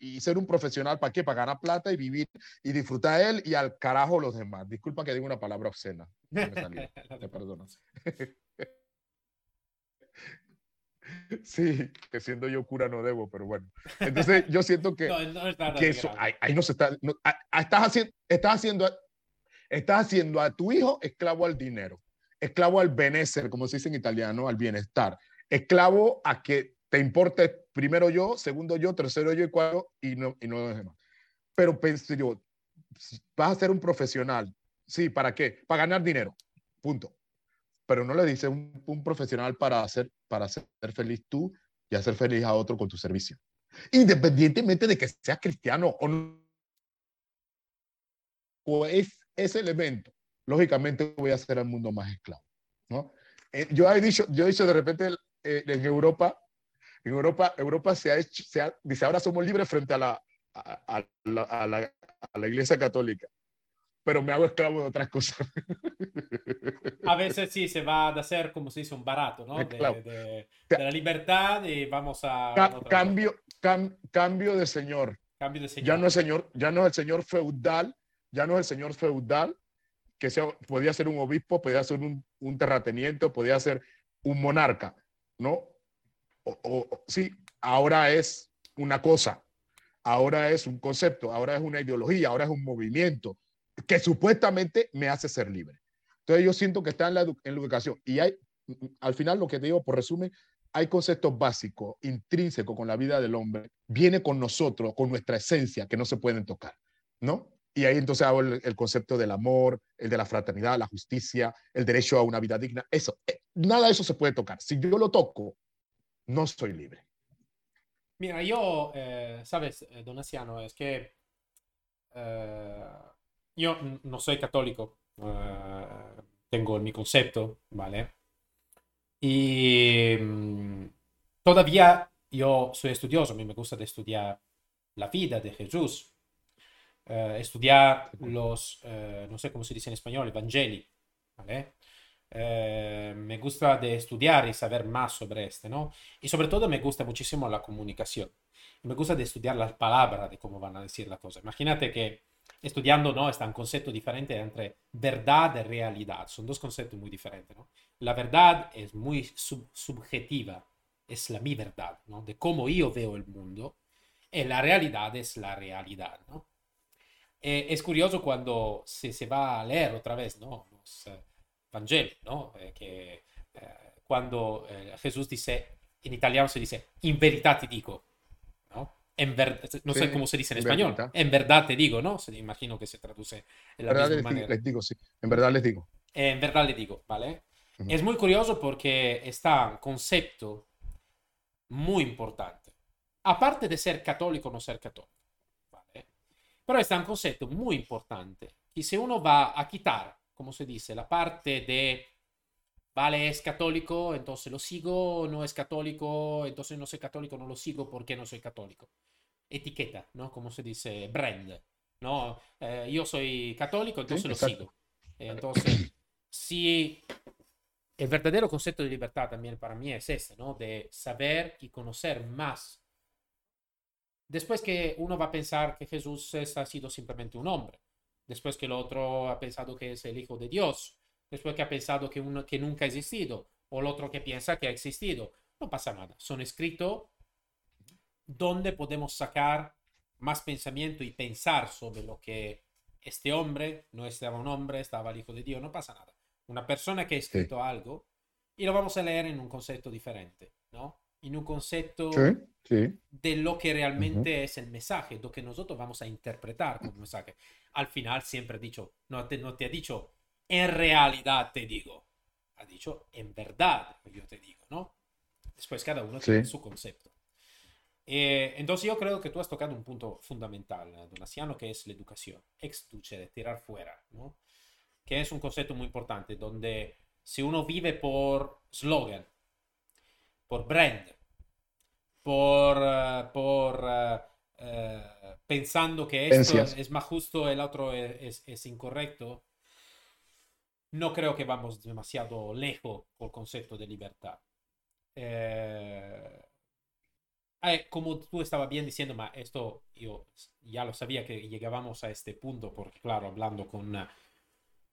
y ser un profesional, ¿para qué? Para ganar plata y vivir y disfrutar él y al carajo los demás. Disculpa que diga una palabra obscena. te perdonas. Sí, que siendo yo cura no debo, pero bueno. Entonces yo siento que, que eso, ahí, no se está, estás, haciendo, estás, haciendo, estás haciendo a tu hijo esclavo al dinero, esclavo al benecer, como se dice en italiano, al bienestar, esclavo a que te importe primero yo, segundo yo, tercero yo y cuarto y no, y no los demás. Pero pensé yo, vas a ser un profesional, sí, ¿para qué? Para ganar dinero, punto pero no le dices un, profesional para hacer, para ser feliz tú y hacer feliz a otro con tu servicio. Independientemente de que seas cristiano o no, o es ese elemento, lógicamente voy a hacer al mundo más esclavo. ¿no? Eh, yo he dicho, yo he dicho de repente eh, en Europa, en Europa, Europa se ha hecho, se ha, dice ahora somos libres frente a, la, a, la, a la Iglesia Católica pero me hago esclavo de otras cosas. A veces sí se va a hacer, como se dice, un barato, ¿no? De, la libertad y vamos a... cambio, cambio de señor. Cambio de señor. Ya no, es señor. ya no es el señor feudal, ya no es el señor feudal que sea, podía ser un obispo, podía ser un, un terrateniente, podía ser un monarca, ¿no? O, sí, ahora es una cosa, ahora es un concepto, ahora es una ideología, ahora es un movimiento que supuestamente me hace ser libre. Entonces yo siento que está en la, en la educación y hay, al final lo que te digo por resumen, hay conceptos básicos, intrínsecos con la vida del hombre, viene con nosotros, con nuestra esencia, que no se pueden tocar, ¿no? Y ahí entonces hago el, concepto del amor, el de la fraternidad, la justicia, el derecho a una vida digna. Eso, eh, nada de eso se puede tocar. Si yo lo toco, no soy libre. Mira, yo, eh, sabes, eh, Donasiano, es que yo no soy católico, tengo mi concepto, ¿vale? Y mm, todavía yo soy estudioso, a mí me gusta de estudiar la vida de Jesús, eh, estudiar los, eh, no sé cómo se dice en español, Evangeli, ¿vale? Me gusta de estudiar y saber más sobre este, ¿no? Y sobre todo me gusta muchísimo la comunicación. Me gusta de estudiar las palabras de cómo van a decir la cosa. Imagínate que estudiando, ¿no? Está un concepto diferente entre verdad y realidad. Son dos conceptos muy diferentes, ¿no? La verdad es muy subjetiva, es la mi verdad, ¿no? De cómo yo veo el mundo. Y la realidad es la realidad, ¿no? Eh, es curioso cuando se, se, va a leer otra ¿no? Los eh, Evangelios, ¿no? Eh, que cuando Jesús dice, en italiano se dice, in verità te digo, ¿no? En ver, no sé cómo se dice en español. En verdad te digo, ¿no? Se, imagino que se traduce en la verdad misma les, manera. les digo, sí. En verdad les digo. en verdad les digo, ¿vale? Es muy curioso porque está un concepto muy importante. Aparte de ser católico o no ser católico. ¿vale? Pero está un concepto muy importante. Y si uno va a quitar, como se dice, la parte de, vale, es católico, entonces lo sigo, no es católico, entonces no soy católico, no lo sigo porque no soy católico. Etiqueta, ¿no? Como se dice, brand. ¿no? Eh, yo soy católico, entonces lo sigo. Entonces, si el verdadero concepto de libertad también para mí es este, ¿no? De saber y conocer más. Después que uno va a pensar que Jesús ha sido simplemente un hombre, después que el otro ha pensado que es el Hijo de Dios, después que ha pensado que uno que nunca ha existido, o el otro que piensa que ha existido, no pasa nada. Son escritos donde podemos sacar más pensamiento y pensar sobre lo que este hombre no estaba un hombre, estaba el Hijo de Dios, no pasa nada una persona que ha escrito algo y lo vamos a leer en un concepto diferente, ¿no? En un concepto de lo que realmente es el mensaje, lo que nosotros vamos a interpretar como mensaje. Al final siempre ha dicho, no te, no te ha dicho, en realidad te digo, ha dicho, en verdad yo te digo, ¿no? Después cada uno tiene su concepto. Eh, entonces yo creo que tú has tocado un punto fundamental, Donasiano, que es la educación, ex de tirar fuera, ¿no? que es un concepto muy importante, donde si uno vive por slogan, por brand, por, eh, por eh, eh, pensando que esto es más justo, el otro es, es, incorrecto, no creo que vamos demasiado lejos con el concepto de libertad. como tú estabas bien diciendo, ma esto yo ya lo sabía que llegábamos a este punto, porque claro, hablando con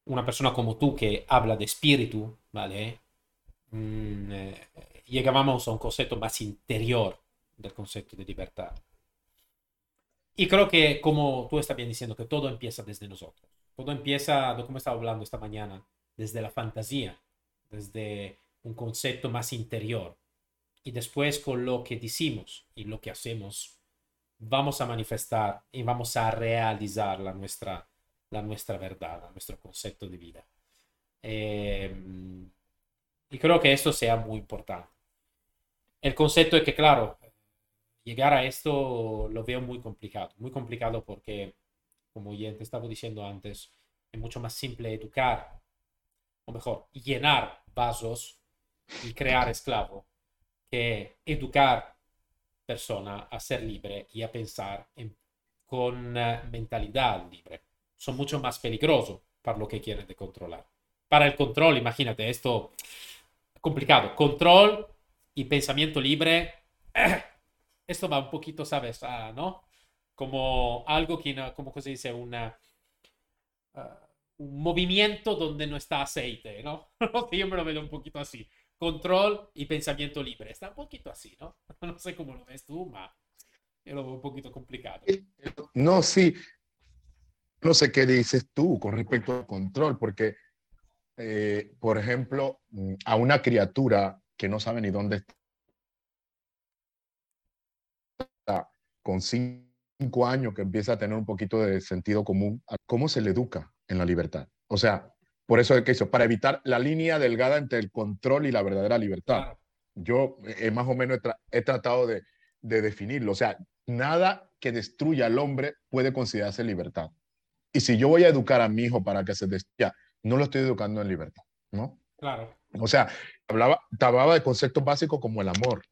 una persona como tú que habla de espíritu, ¿vale? Mm, eh, llegábamos a un concepto más interior del concepto de libertad. Y creo que, como tú estás bien diciendo, que todo empieza desde nosotros. Todo empieza, como estaba hablando esta mañana, desde la fantasía, desde un concepto más interior. Y después con lo que decimos y lo que hacemos, vamos a manifestar y vamos a realizar la nuestra la nuestra verdad, nuestro concepto de vida. Em, y creo que esto sea muy importante. El concepto es que, claro, llegar a esto lo veo muy complicado, muy complicado porque, como ya te estaba diciendo antes, es mucho más simple educar, o mejor, llenar vasos y crear esclavo, que educar persona a ser libre y a pensar con eh, mentalidad libre son mucho más peligrosos para lo que quieren de controlar. Para el control, imagínate, esto complicado. Control y pensamiento libre, esto va un poquito, ¿sabes? ¿no? Como algo que, como se dice, una... Ah, un movimiento donde no está aceite, ¿no? Me lo veo un poquito así. Control y pensamiento libre. Está un poquito así, ¿no? No sé cómo lo ves tú, ma yo lo veo un poquito complicado. No, sí. No sé qué dices tú con respecto al control, porque, eh, por ejemplo, mm, a una criatura que no sabe ni dónde está, con cinco años que empieza a tener un poquito de sentido común, ¿cómo se le educa en la libertad? O sea, por eso es que hizo, para evitar la línea delgada entre el control y la verdadera libertad. Yo eh, más o menos he, tratado de, de, definirlo. O sea, nada que destruya al hombre puede considerarse libertad. Y si yo voy a educar a mi hijo para que se destruya, no lo estoy educando en libertad, ¿no? Claro. O sea, hablaba, hablaba de conceptos básicos como el amor.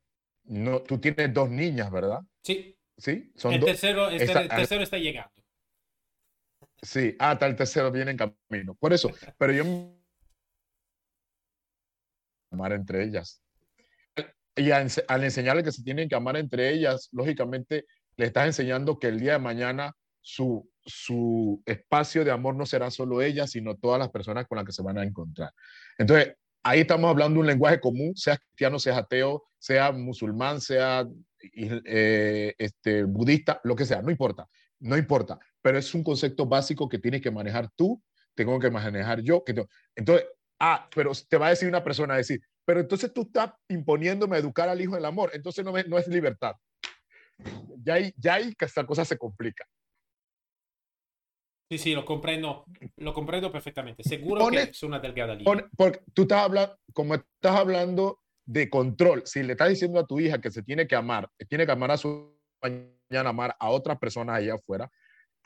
No, tú tienes dos niñas, ¿verdad? Sí. Sí, son el tercero, el tercero está llegando. Sí, hasta el tercero viene en camino. Por eso, pero yo amar entre ellas. Y al enseñarle que se tienen que amar entre ellas, lógicamente le estás enseñando que el día de mañana su, su espacio de amor no será solo ella, sino todas las personas con las que se van a encontrar. Entonces, ahí estamos hablando de un lenguaje común, sea cristiano, sea ateo, sea musulmán, sea eh, este, budista, lo que sea, no importa, no importa, pero es un concepto básico que tienes que manejar tú, tengo que manejar yo. Que entonces, ah, pero te va a decir una persona, a decir, pero entonces tú estás imponiéndome a educar al hijo del amor, entonces no, no es libertad. Ya ahí, ya ahí que esta cosa se complica. Sí, sí, lo comprendo, lo comprendo perfectamente. Seguro que es una delgada línea. porque tú estás hablando, como estás hablando de control, si le estás diciendo a tu hija que se tiene que amar, que tiene que amar a su mañana, amar a otras personas allá afuera,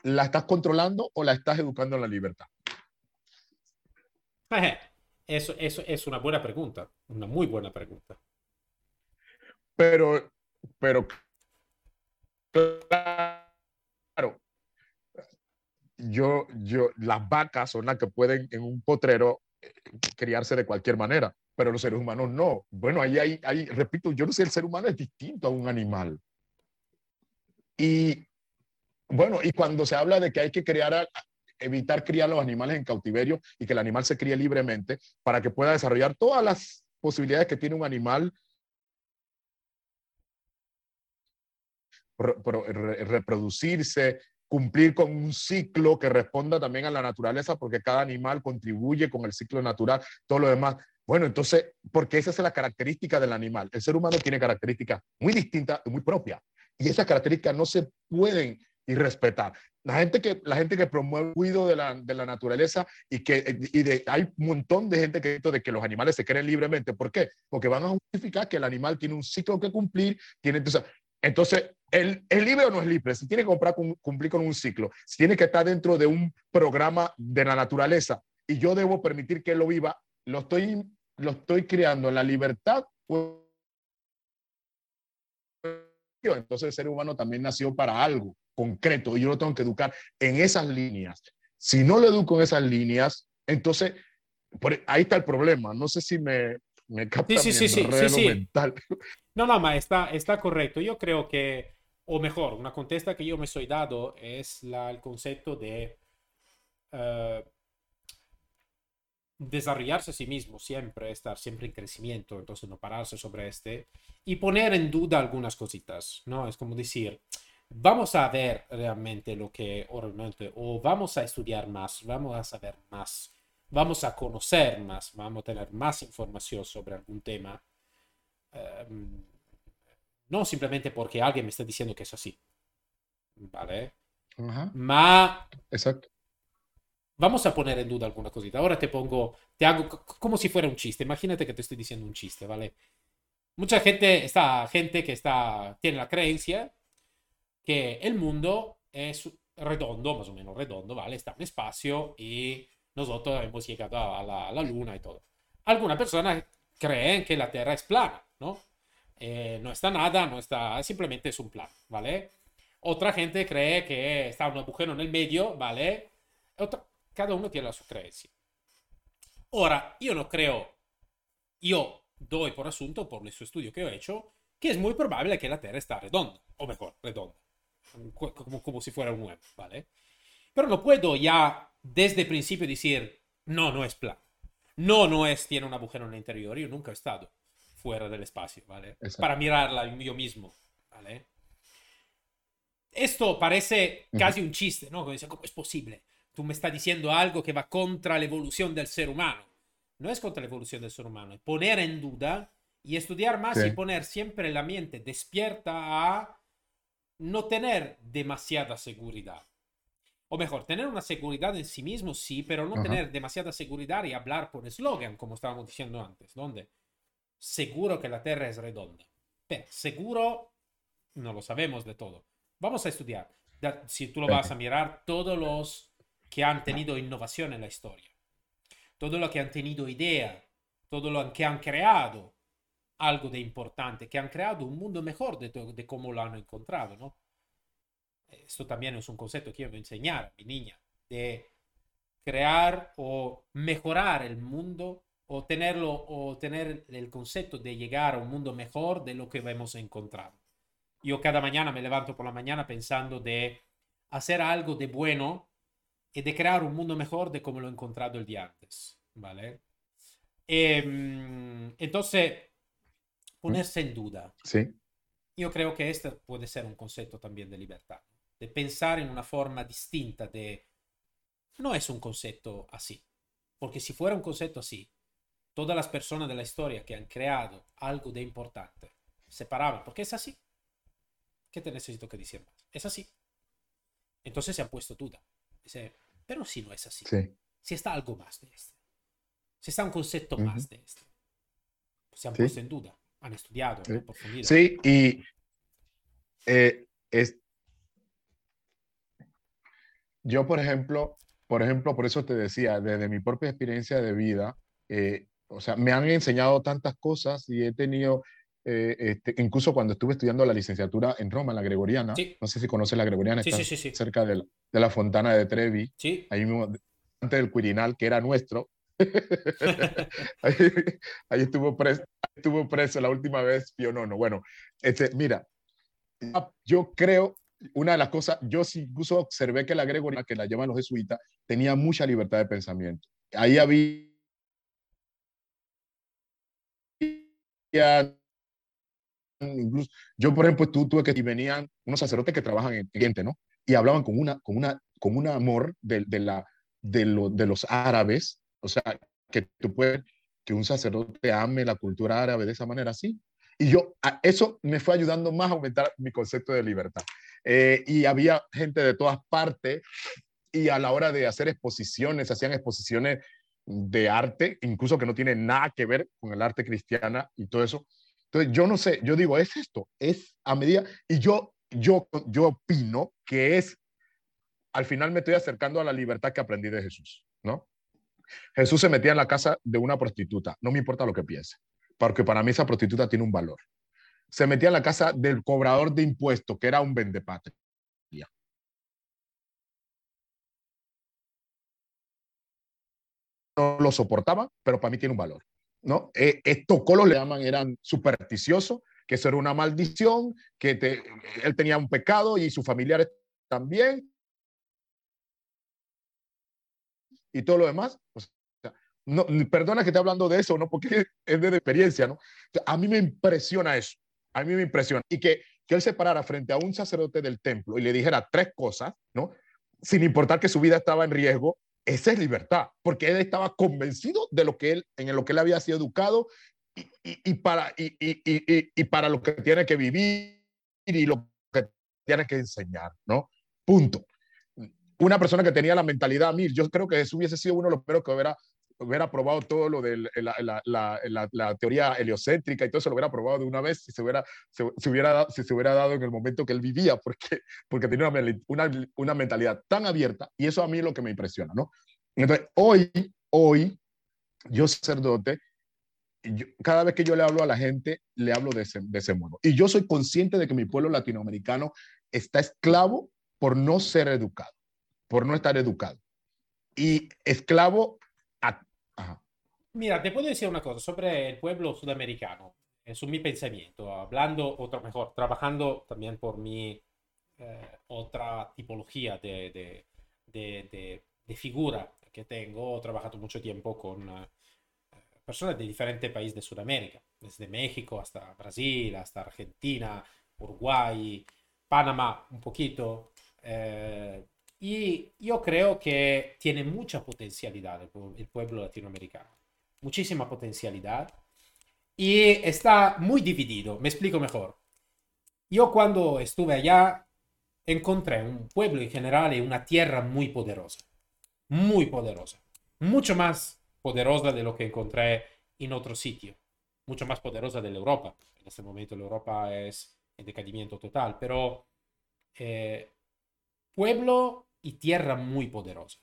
¿la estás controlando o la estás educando en la libertad? Eso, eso es una buena pregunta, una muy buena pregunta. Pero, pero, claro, yo, yo, las vacas son las que pueden en un potrero eh, criarse de cualquier manera, pero los seres humanos no. Bueno, ahí hay, repito, yo no sé, el ser humano es distinto a un animal. Y bueno, y cuando se habla de que hay que crear, evitar criar los animales en cautiverio y que el animal se críe libremente para que pueda desarrollar todas las posibilidades que tiene un animal reproducirse, cumplir con un ciclo que responda también a la naturaleza, porque cada animal contribuye con el ciclo natural, todo lo demás. Bueno, entonces, porque esa es la característica del animal. El ser humano tiene características muy distintas y muy propias. Y esas características no se pueden y respetar. La gente que, la gente que promueve el cuidado de la, de la naturaleza y que y de, hay un montón de gente que de que los animales se creen libremente. ¿Por qué? Porque van a justificar que el animal tiene un ciclo que cumplir, tiene entonces, entonces ¿el, ¿es libre o no es libre? Si tiene que comprar, cumplir con un ciclo, si tiene que estar dentro de un programa de la naturaleza y yo debo permitir que lo viva, lo estoy, lo estoy creando en la libertad. Entonces el ser humano también nació para algo concreto y yo lo tengo que educar en esas líneas. Si no lo educo en esas líneas, entonces por, ahí está el problema. No sé si me, me capta sí, sí, sí, sí, mental. No, no, ma, está, está correcto. Yo creo que, o mejor, una contesta que yo me soy dado es la, el concepto de uh, desarrollarse a sí mismo siempre, estar siempre en crecimiento, entonces no pararse sobre este y poner en duda algunas cositas, ¿no? Es como decir, vamos a ver realmente lo que realmente, o vamos a estudiar más, vamos a saber más, vamos a conocer más, vamos a tener más información sobre algún tema. Um, no simplemente porque alguien me está diciendo que es así. ¿Vale? Ajá. Ma... Exacto. Vamos a poner en duda alguna cosita. Ahora te pongo, te hago como si fuera un chiste. Imagínate que te estoy diciendo un chiste, ¿vale? Mucha gente, está gente que está, tiene la creencia que el mundo es redondo, más o menos redondo, ¿vale? Está en espacio y nosotros hemos llegado a la, la luna y todo. Algunas personas creen que la Tierra es plana, ¿no? Eh, no está nada, no está, simplemente es un plan, ¿vale? Otra gente cree que está un agujero en el medio, ¿vale? Otra, cada uno tiene la su creencia. Ahora, yo no creo, yo doy por asunto, por el estudio que he hecho, que es muy probable que la Tierra está redonda, o mejor, redonda como, como si fuera un web, ¿vale? Pero no puedo ya desde el principio decir, no, no es plan. No, no es, tiene un agujero en el interior. Yo nunca he estado fuera del espacio, ¿vale? Exacto. Para mirarla yo mismo, ¿vale? Esto parece casi un chiste, ¿no? Como dice, ¿cómo es posible? Tú me estás diciendo algo que va contra la evolución del ser humano. No es contra la evolución del ser humano, es poner en duda y estudiar más Sí. y poner siempre la mente despierta a no tener demasiada seguridad. O mejor, tener una seguridad en sí mismo, sí, pero no Ajá. tener demasiada seguridad y hablar por eslogan, como estábamos diciendo antes, donde seguro que la Tierra es redonda. Pero seguro no lo sabemos de todo. Vamos a estudiar. Si tú lo vas a mirar, todos los que han tenido innovación en la historia, todo lo que han tenido idea, todo lo que han creado algo de importante, que han creado un mundo mejor de, cómo lo han encontrado, ¿no? Esto también es un concepto que quiero enseñar a mi niña, de crear o mejorar el mundo o tenerlo o tener el concepto de llegar a un mundo mejor de lo que hemos encontrado. Yo cada mañana me levanto por la mañana pensando de hacer algo de bueno y de crear un mundo mejor de como lo he encontrado el día antes, ¿vale? Em, entonces, ponerse en duda. Sí, Yo creo que este puede ser un concepto también de libertad, de pensar en una forma distinta de... No es un concepto así, porque si fuera un concepto así, todas las personas de la historia que han creado algo de importante se paraban, porque es así. ¿Qué te necesito que decir más? Es así. Entonces se han puesto duda. Dice, pero si no es así, sí. si está algo más de este, si está un concepto más de este, pues se han Sí. puesto en duda, han estudiado. Sí, y eh, es, yo, por ejemplo, por ejemplo, por eso te decía, desde mi propia experiencia de vida, eh, o sea, me han enseñado tantas cosas y he tenido, eh, este, incluso cuando estuve estudiando la licenciatura en Roma, en la Gregoriana, Sí. no sé si conoces la Gregoriana, Sí, está sí, sí, sí. cerca de la, de la Fontana de Trevi, Sí, ahí mismo, antes del Quirinal, que era nuestro. ahí, ahí estuvo, preso, estuvo preso la última vez IX. Bueno, este, mira, yo creo, una de las cosas, yo incluso observé que la Gregoriana, que la llaman los jesuitas, tenía mucha libertad de pensamiento. Ahí había incluso, yo por ejemplo tú, tuve que y venían unos sacerdotes que trabajan en Oriente, ¿no? Y hablaban con una, con una, con un amor de, de la, de, lo, de los árabes, o sea, que tú puedes, que un sacerdote ame la cultura árabe de esa manera así. Y yo, eso me fue ayudando más a aumentar mi concepto de libertad. Eh, y había gente de todas partes y a la hora de hacer exposiciones, hacían exposiciones de arte, incluso que no tienen nada que ver con el arte cristiana y todo eso. Entonces, yo no sé, yo digo, es esto, es a medida, y yo, yo, yo opino que es, al final me estoy acercando a la libertad que aprendí de Jesús, ¿no? Jesús se metía en la casa de una prostituta, no me importa lo que piense, porque para mí esa prostituta tiene un valor. Se metía en la casa del cobrador de impuestos, que era un vendepatria. No lo soportaba, pero para mí tiene un valor. ¿No? Eh, estos colos le llaman, eran supersticiosos, que eso era una maldición, que él tenía un pecado y sus familiares también. Y todo lo demás. O sea, no, perdona que esté hablando de eso, ¿no? Porque es de experiencia, ¿no? A mí me impresiona eso. A mí me impresiona. Y que, que él se parara frente a un sacerdote del templo y le dijera tres cosas, ¿no? Sin importar que su vida estaba en riesgo, esa es libertad, porque él estaba convencido de lo que él, en lo que él había sido educado y, para, y, para lo que tiene que vivir y lo que tiene que enseñar, ¿no? Punto. Una persona que tenía la mentalidad mil, yo creo que eso hubiese sido uno de los primeros que hubiera, hubiera probado todo lo de la, la, la, la, la teoría heliocéntrica y todo eso lo hubiera probado de una vez si se hubiera, se, se hubiera, si se hubiera dado en el momento que él vivía, porque, porque tenía una, una, una mentalidad tan abierta y eso a mí es lo que me impresiona, ¿no? Entonces, hoy, hoy, yo sacerdote, yo, cada vez que yo le hablo a la gente, le hablo de ese, de ese modo. Y yo soy consciente de que mi pueblo latinoamericano está esclavo por no ser educado, por no estar educado. Y esclavo. Mira, te puedo decir una cosa sobre el pueblo sudamericano, es mi pensamiento, hablando, otro mejor, trabajando también por mi eh, otra tipología de, de, de, de, figura que tengo. He trabajado mucho tiempo con uh, personas de diferentes países de Sudamérica, desde México hasta Brasil, hasta Argentina, Uruguay, Panamá un poquito. Eh, y yo creo que tiene mucha potencialidad el, pueblo latinoamericano, muchísima potencialidad. Y está muy dividido, me explico mejor. Yo cuando estuve allá encontré un pueblo en general y una tierra muy poderosa, muy poderosa, mucho más poderosa de lo que encontré en otro sitio, mucho más poderosa de la Europa. En este momento la Europa es en decadimiento total, pero eh, pueblo y tierra muy poderosa.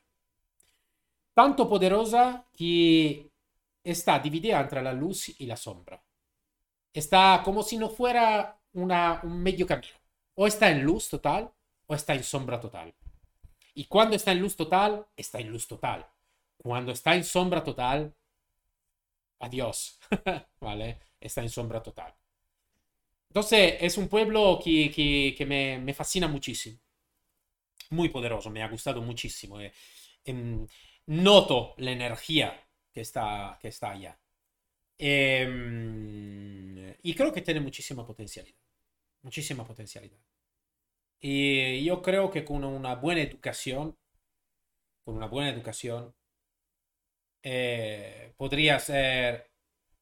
Tanto poderosa que está dividida entre la luz y la sombra. Está como si no fuera una, un medio camino. O está en luz total o está en sombra total. Y cuando está en luz total, está en luz total. Cuando está en sombra total, adiós. ¿Vale? Está en sombra total. Entonces, es un pueblo que, que, que me, me fascina muchísimo muy poderoso, me ha gustado muchísimo. Eh. Em, noto la energía que está, que está allá. Em, y creo que tiene muchísima potencialidad. Muchísima potencialidad. Y yo creo que con una buena educación, con una buena educación, eh, podría ser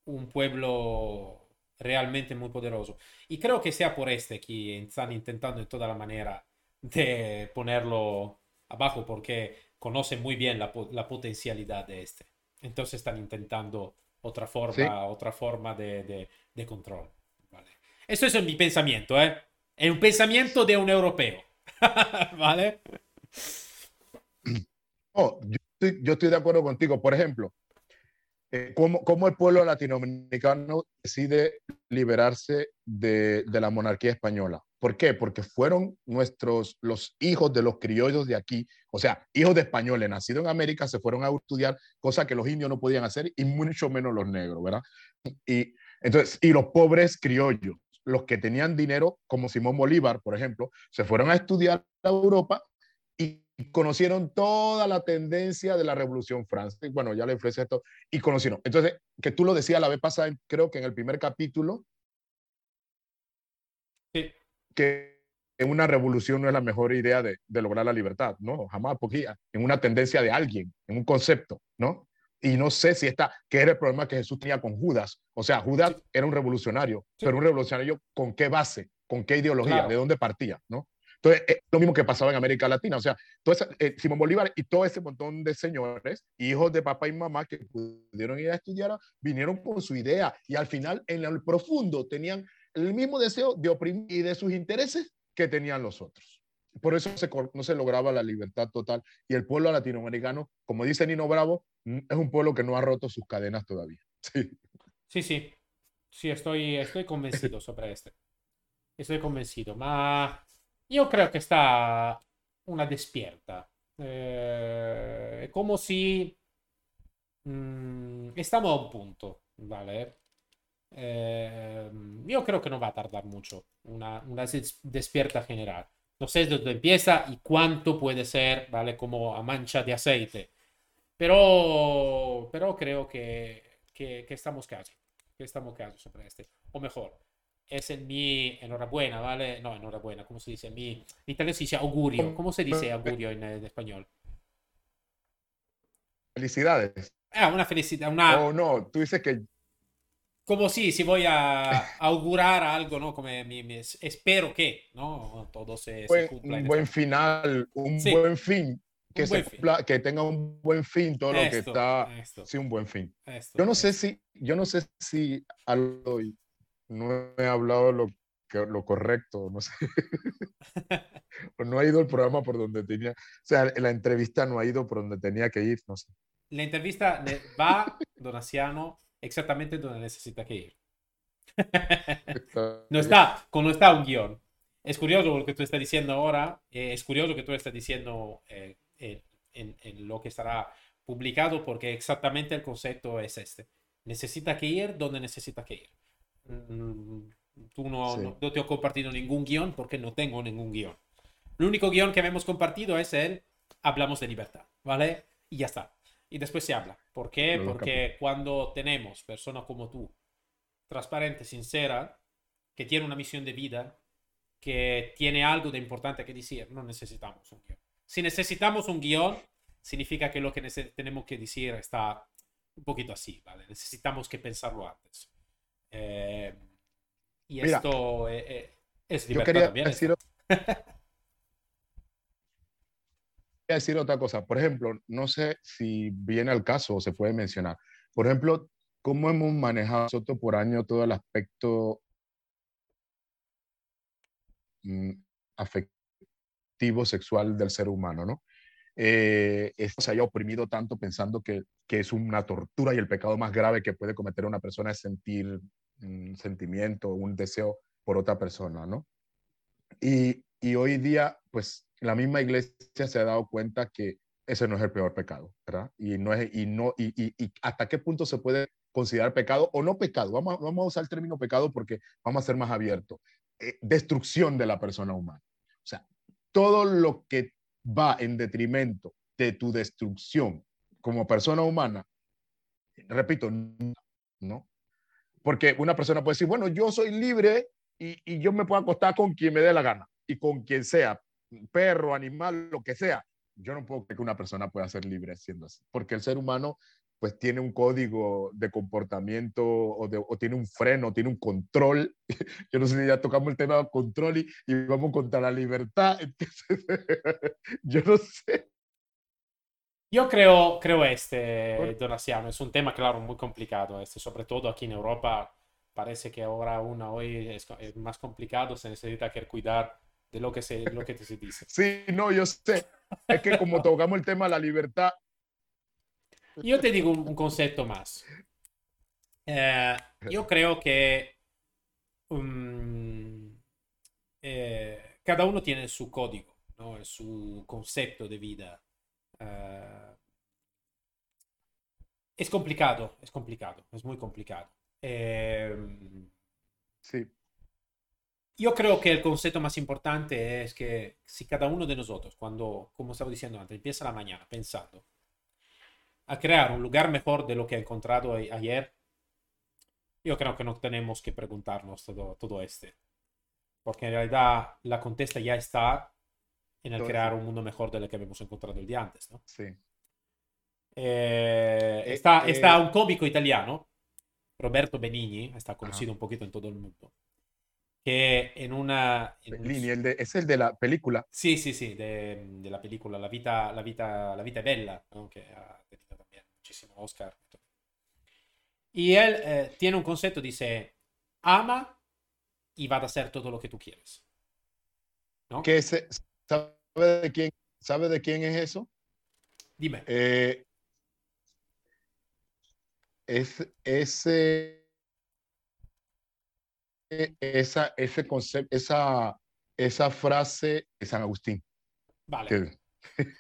un pueblo realmente muy poderoso. Y creo que sea por este que están intentando de toda la manera de ponerlo abajo porque conoce muy bien la, la potencialidad de este. Entonces están intentando otra forma, otra forma de, de, control. ¿vale? Eso es mi pensamiento, ¿eh? Es un pensamiento de un europeo. ¿Vale? yo, estoy, yo, estoy, de acuerdo contigo. Por ejemplo, eh, ¿cómo, ¿cómo, el pueblo latinoamericano decide liberarse de, de la monarquía española? ¿Por qué? Porque fueron nuestros, los hijos de los criollos de aquí, o sea, hijos de españoles nacidos en América, se fueron a estudiar, cosa que los indios no podían hacer y mucho menos los negros, ¿verdad? Y, entonces, y los pobres criollos, los que tenían dinero, como Simón Bolívar, por ejemplo, se fueron a estudiar a Europa y conocieron toda la tendencia de la Revolución Francesa. Bueno, ya le ofrece esto y conocieron. Entonces, que tú lo decías la vez pasada, creo que en el primer capítulo, que en una revolución no es la mejor idea de, lograr la libertad, no, jamás, porque en una tendencia de alguien, en un concepto, ¿no? Y no sé si está, que era el problema que Jesús tenía con Judas. O sea, Judas era un revolucionario, pero un revolucionario con qué base, con qué ideología, de dónde partía, ¿no? Entonces, es lo mismo que pasaba en América Latina. O sea, todo eh, Simón Bolívar y todo ese montón de señores, hijos de papá y mamá que pudieron ir a estudiar, vinieron con su idea y al final, en el profundo, tenían el mismo deseo de oprimir y de sus intereses que tenían los otros. Por eso no se lograba la libertad total. Y el pueblo latinoamericano, como dice Nino Bravo, es un pueblo que no ha roto sus cadenas todavía. Sí, sí. Sí, estoy, estoy convencido sobre este. Estoy convencido. Ma yo creo que está una despierta. Eh, como si mm, estamos a un punto, ¿vale? Eh, yo creo que no va a tardar mucho una, una despierta general. No sé dónde empieza y cuánto puede ser, ¿vale? Como a mancha de aceite. Pero, pero creo que, que, estamos casi. Que estamos casi sobre este. O mejor, es en mi enhorabuena, ¿vale? No, enhorabuena, ¿cómo se dice? En mi en italiano se dice augurio. ¿Cómo se dice augurio en, en español? Felicidades. Ah, una felicidad, una... Oh, no, tú dices que como si, si voy a augurar algo, ¿no? Como espero que, ¿no? Todo se, cumpla. Un buen final, un buen fin. Que, se que tenga un buen fin todo lo que está. Sí, un buen fin. yo no sé si, yo no sé si hoy no he hablado lo, que, lo correcto, no sé. no ha ido el programa por donde tenía, o sea, la entrevista no ha ido por donde tenía que ir, no sé. La entrevista va, Donaciano, exactamente donde necesita que ir. no está, no está un guion. Es curioso lo que tú estás diciendo ahora, eh, es curioso que tú estás diciendo eh, en, lo que estará publicado porque exactamente el concepto es este. Necesita que ir donde necesita que ir. Mm, tú no, no, te he compartido ningún guion porque no tengo ningún guion. El único guion que hemos compartido es el hablamos de libertad, ¿vale? Y ya está. Y después se habla. ¿Por qué? Lo Porque cuando tenemos personas como tú, transparente, sincera, que tiene una misión de vida, que tiene algo de importante que decir, no necesitamos un guion. Si necesitamos un guion, significa que lo que tenemos que decir está un poquito así, ¿vale? Necesitamos que pensarlo antes. Eh, y Mira, esto eh, eh, es Yo libertad quería también. quería decir otra cosa. Por ejemplo, no sé si viene al caso o se puede mencionar. Por ejemplo, cómo hemos manejado nosotros por año todo el aspecto mm, afectivo sexual del ser humano, ¿no? Eh, esto se haya oprimido tanto pensando que, que es una tortura y el pecado más grave que puede cometer una persona es sentir un sentimiento, un deseo por otra persona, ¿no? Y, y hoy día, pues la misma iglesia se ha dado cuenta que ese no es el peor pecado, ¿verdad? Y, no es, y, no, y, y, y hasta qué punto se puede considerar pecado o no pecado. Vamos, vamos a usar el término pecado porque vamos a ser más abiertos. Eh, destrucción de la persona humana. O sea, todo lo que va en detrimento de tu destrucción como persona humana, repito, no. Porque una persona puede decir, bueno, yo soy libre y, y yo me puedo acostar con quien me dé la gana y con quien sea, perro, animal, lo que sea. Yo no puedo creer que una persona pueda ser libre siendo así, porque el ser humano pues tiene un código de comportamiento o, de- o tiene un freno, tiene un control. Yo no sé si ya tocamos el tema de control y, y vamos contra la libertad. Entonces, yo no sé. Yo creo, creo este, Donaciano, es un tema, claro, muy complicado, este, sobre todo aquí en Europa. Parece que ahora una hoy es más complicado, se necesita que cuidar de lo que se, lo que se dice. Sí, no, yo sé. Es que como tocamos el tema de la libertad, Yo te digo un, concepto más. Eh, yo creo que um, eh, cada uno tiene su código, ¿no? su concepto de vida. Eh, es complicado, es complicado, es muy complicado. Eh, sí, yo creo que el concepto más importante es que si cada uno de nosotros, cuando, como estaba diciendo antes, empieza la mañana pensando a crear un lugar mejor de lo que ha encontrado ayer, yo creo que no tenemos que preguntarnos todo, todo este. Porque en realidad la contesta ya está en el crear un mundo mejor del que habíamos encontrado el día antes, ¿no? sí. Eh, Eh, está, eh, está un cómico italiano, Roberto Benigni, está conocido un poquito en todo el mundo, que en una... en un- el de, es el de la película. Sí, sí, sí, de, de la película La vita, la vita, la vita è bella, ¿no? que ha tenido también muchísimo Oscar. Y él eh, tiene un concepto, dice, ama y va a hacer todo lo que tú quieres. ¿No? Que ¿sabe, de quién, ¿Sabe de quién es eso? Dime. Eh, es ese, esa, ese concepto, esa, esa frase de San Agustín, Vale, que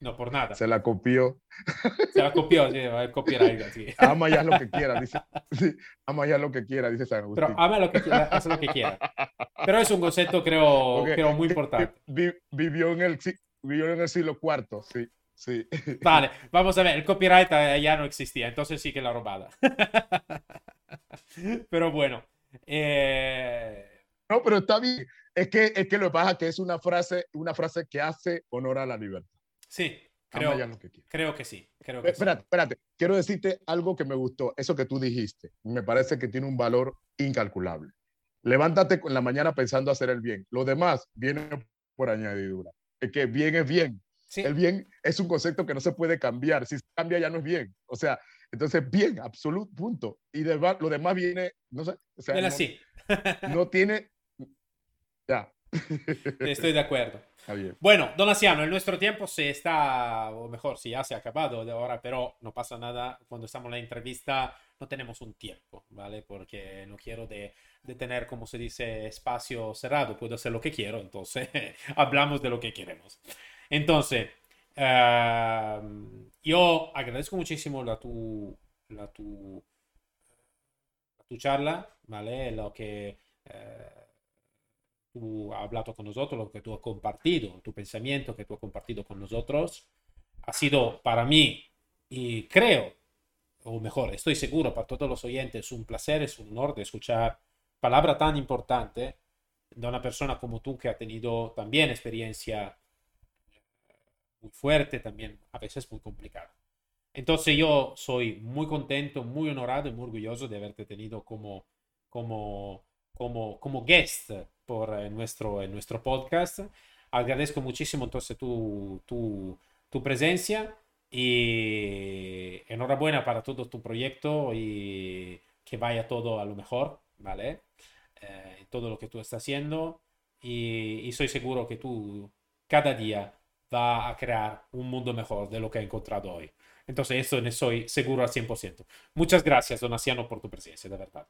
no por nada. se la copió. Se la copió, sí, el copyright. sí. Ama ya lo que quiera, dice. sí, ama ya lo que quiera, dice San Agustín. Pero ama lo que quiera, lo que quiera. Pero es un concepto, creo, Porque creo muy importante. vi- vivió, en el, vivió en el siglo IV, sí, sí. Vale, vamos a ver, el copyright ya no existía, entonces sí que la robada. Pero bueno, eh, No, pero está bien. Es que, es que lo que pasa es que es una frase, una frase que hace honor a la libertad. sí, creo, lo que creo que sí. Creo que sí. Espérate, espérate. Quiero decirte algo que me gustó. Eso que tú dijiste. Me parece que tiene un valor incalculable. Levántate en la mañana pensando hacer el bien. Lo demás viene por añadidura. Es que bien es bien. Sí, El bien es un concepto que no se puede cambiar. Si se cambia ya no es bien. O sea, entonces bien, absoluto, punto. Y de- lo demás viene, no sé, o sea, no, así. no tiene, ya, Estoy de acuerdo. bien. Bueno, Donaciano, el nuestro tiempo se está, o mejor, si ya se ha acabado de ahora, pero no pasa nada. Cuando estamos en la entrevista no tenemos un tiempo, ¿vale? Porque no quiero de, de tener, como se dice, espacio cerrado. Puedo hacer lo que quiero, entonces hablamos de lo que queremos. Entonces, eh, yo agradezco muchísimo la tu, la tu, tu charla, ¿vale? Lo que... eh, tú has hablado con nosotros, lo que tú has compartido, tu pensamiento que tú has compartido con nosotros. Ha sido para mí, y creo, o mejor, estoy seguro para todos los oyentes, un placer, es un honor de escuchar palabra tan importante de una persona como tú que ha tenido también experiencia muy fuerte, también a veces muy complicada. Entonces yo soy muy contento, muy honorado y muy orgulloso de haberte tenido como, como, como, como guest por eh, nuestro, en nuestro podcast. Agradezco muchísimo entonces tu, tu, tu presencia y enhorabuena para todo tu proyecto y que vaya todo a lo mejor, ¿vale? Eh, todo lo que tú estás haciendo y, y soy seguro que tú cada día va a crear un mundo mejor de lo que he encontrado hoy. Entonces, eso ne soy seguro al 100%. Muchas gracias, Donaciano, por tu presencia, de verdad.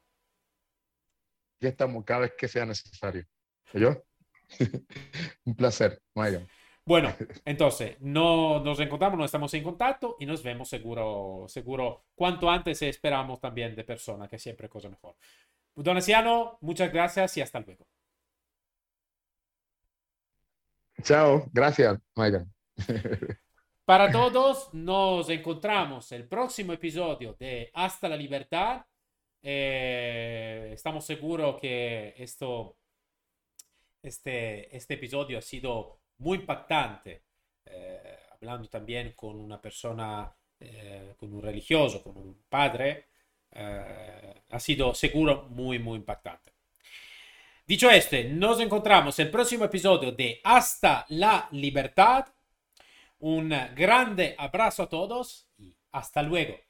Ya estamos cada vez que sea necesario. ¿Yo? un placer, Maya. Bueno, entonces, no, nos encontramos, no estamos en contacto y nos vemos seguro, seguro, cuanto antes esperamos también de persona, que siempre es cosa mejor. Donaciano, muchas gracias y hasta luego. Chao, gracias, Maya. Para todos, nos encontramos el próximo episodio de Hasta la Libertad. Eh, estamos seguros que esto, este, este episodio ha sido muy impactante, eh, hablando también con una persona, eh, con un religioso, con un padre, ha sido seguro muy, muy impactante. Dicho esto, nos encontramos el próximo episodio de Hasta la Libertad. Un grande abrazo a todos y hasta luego.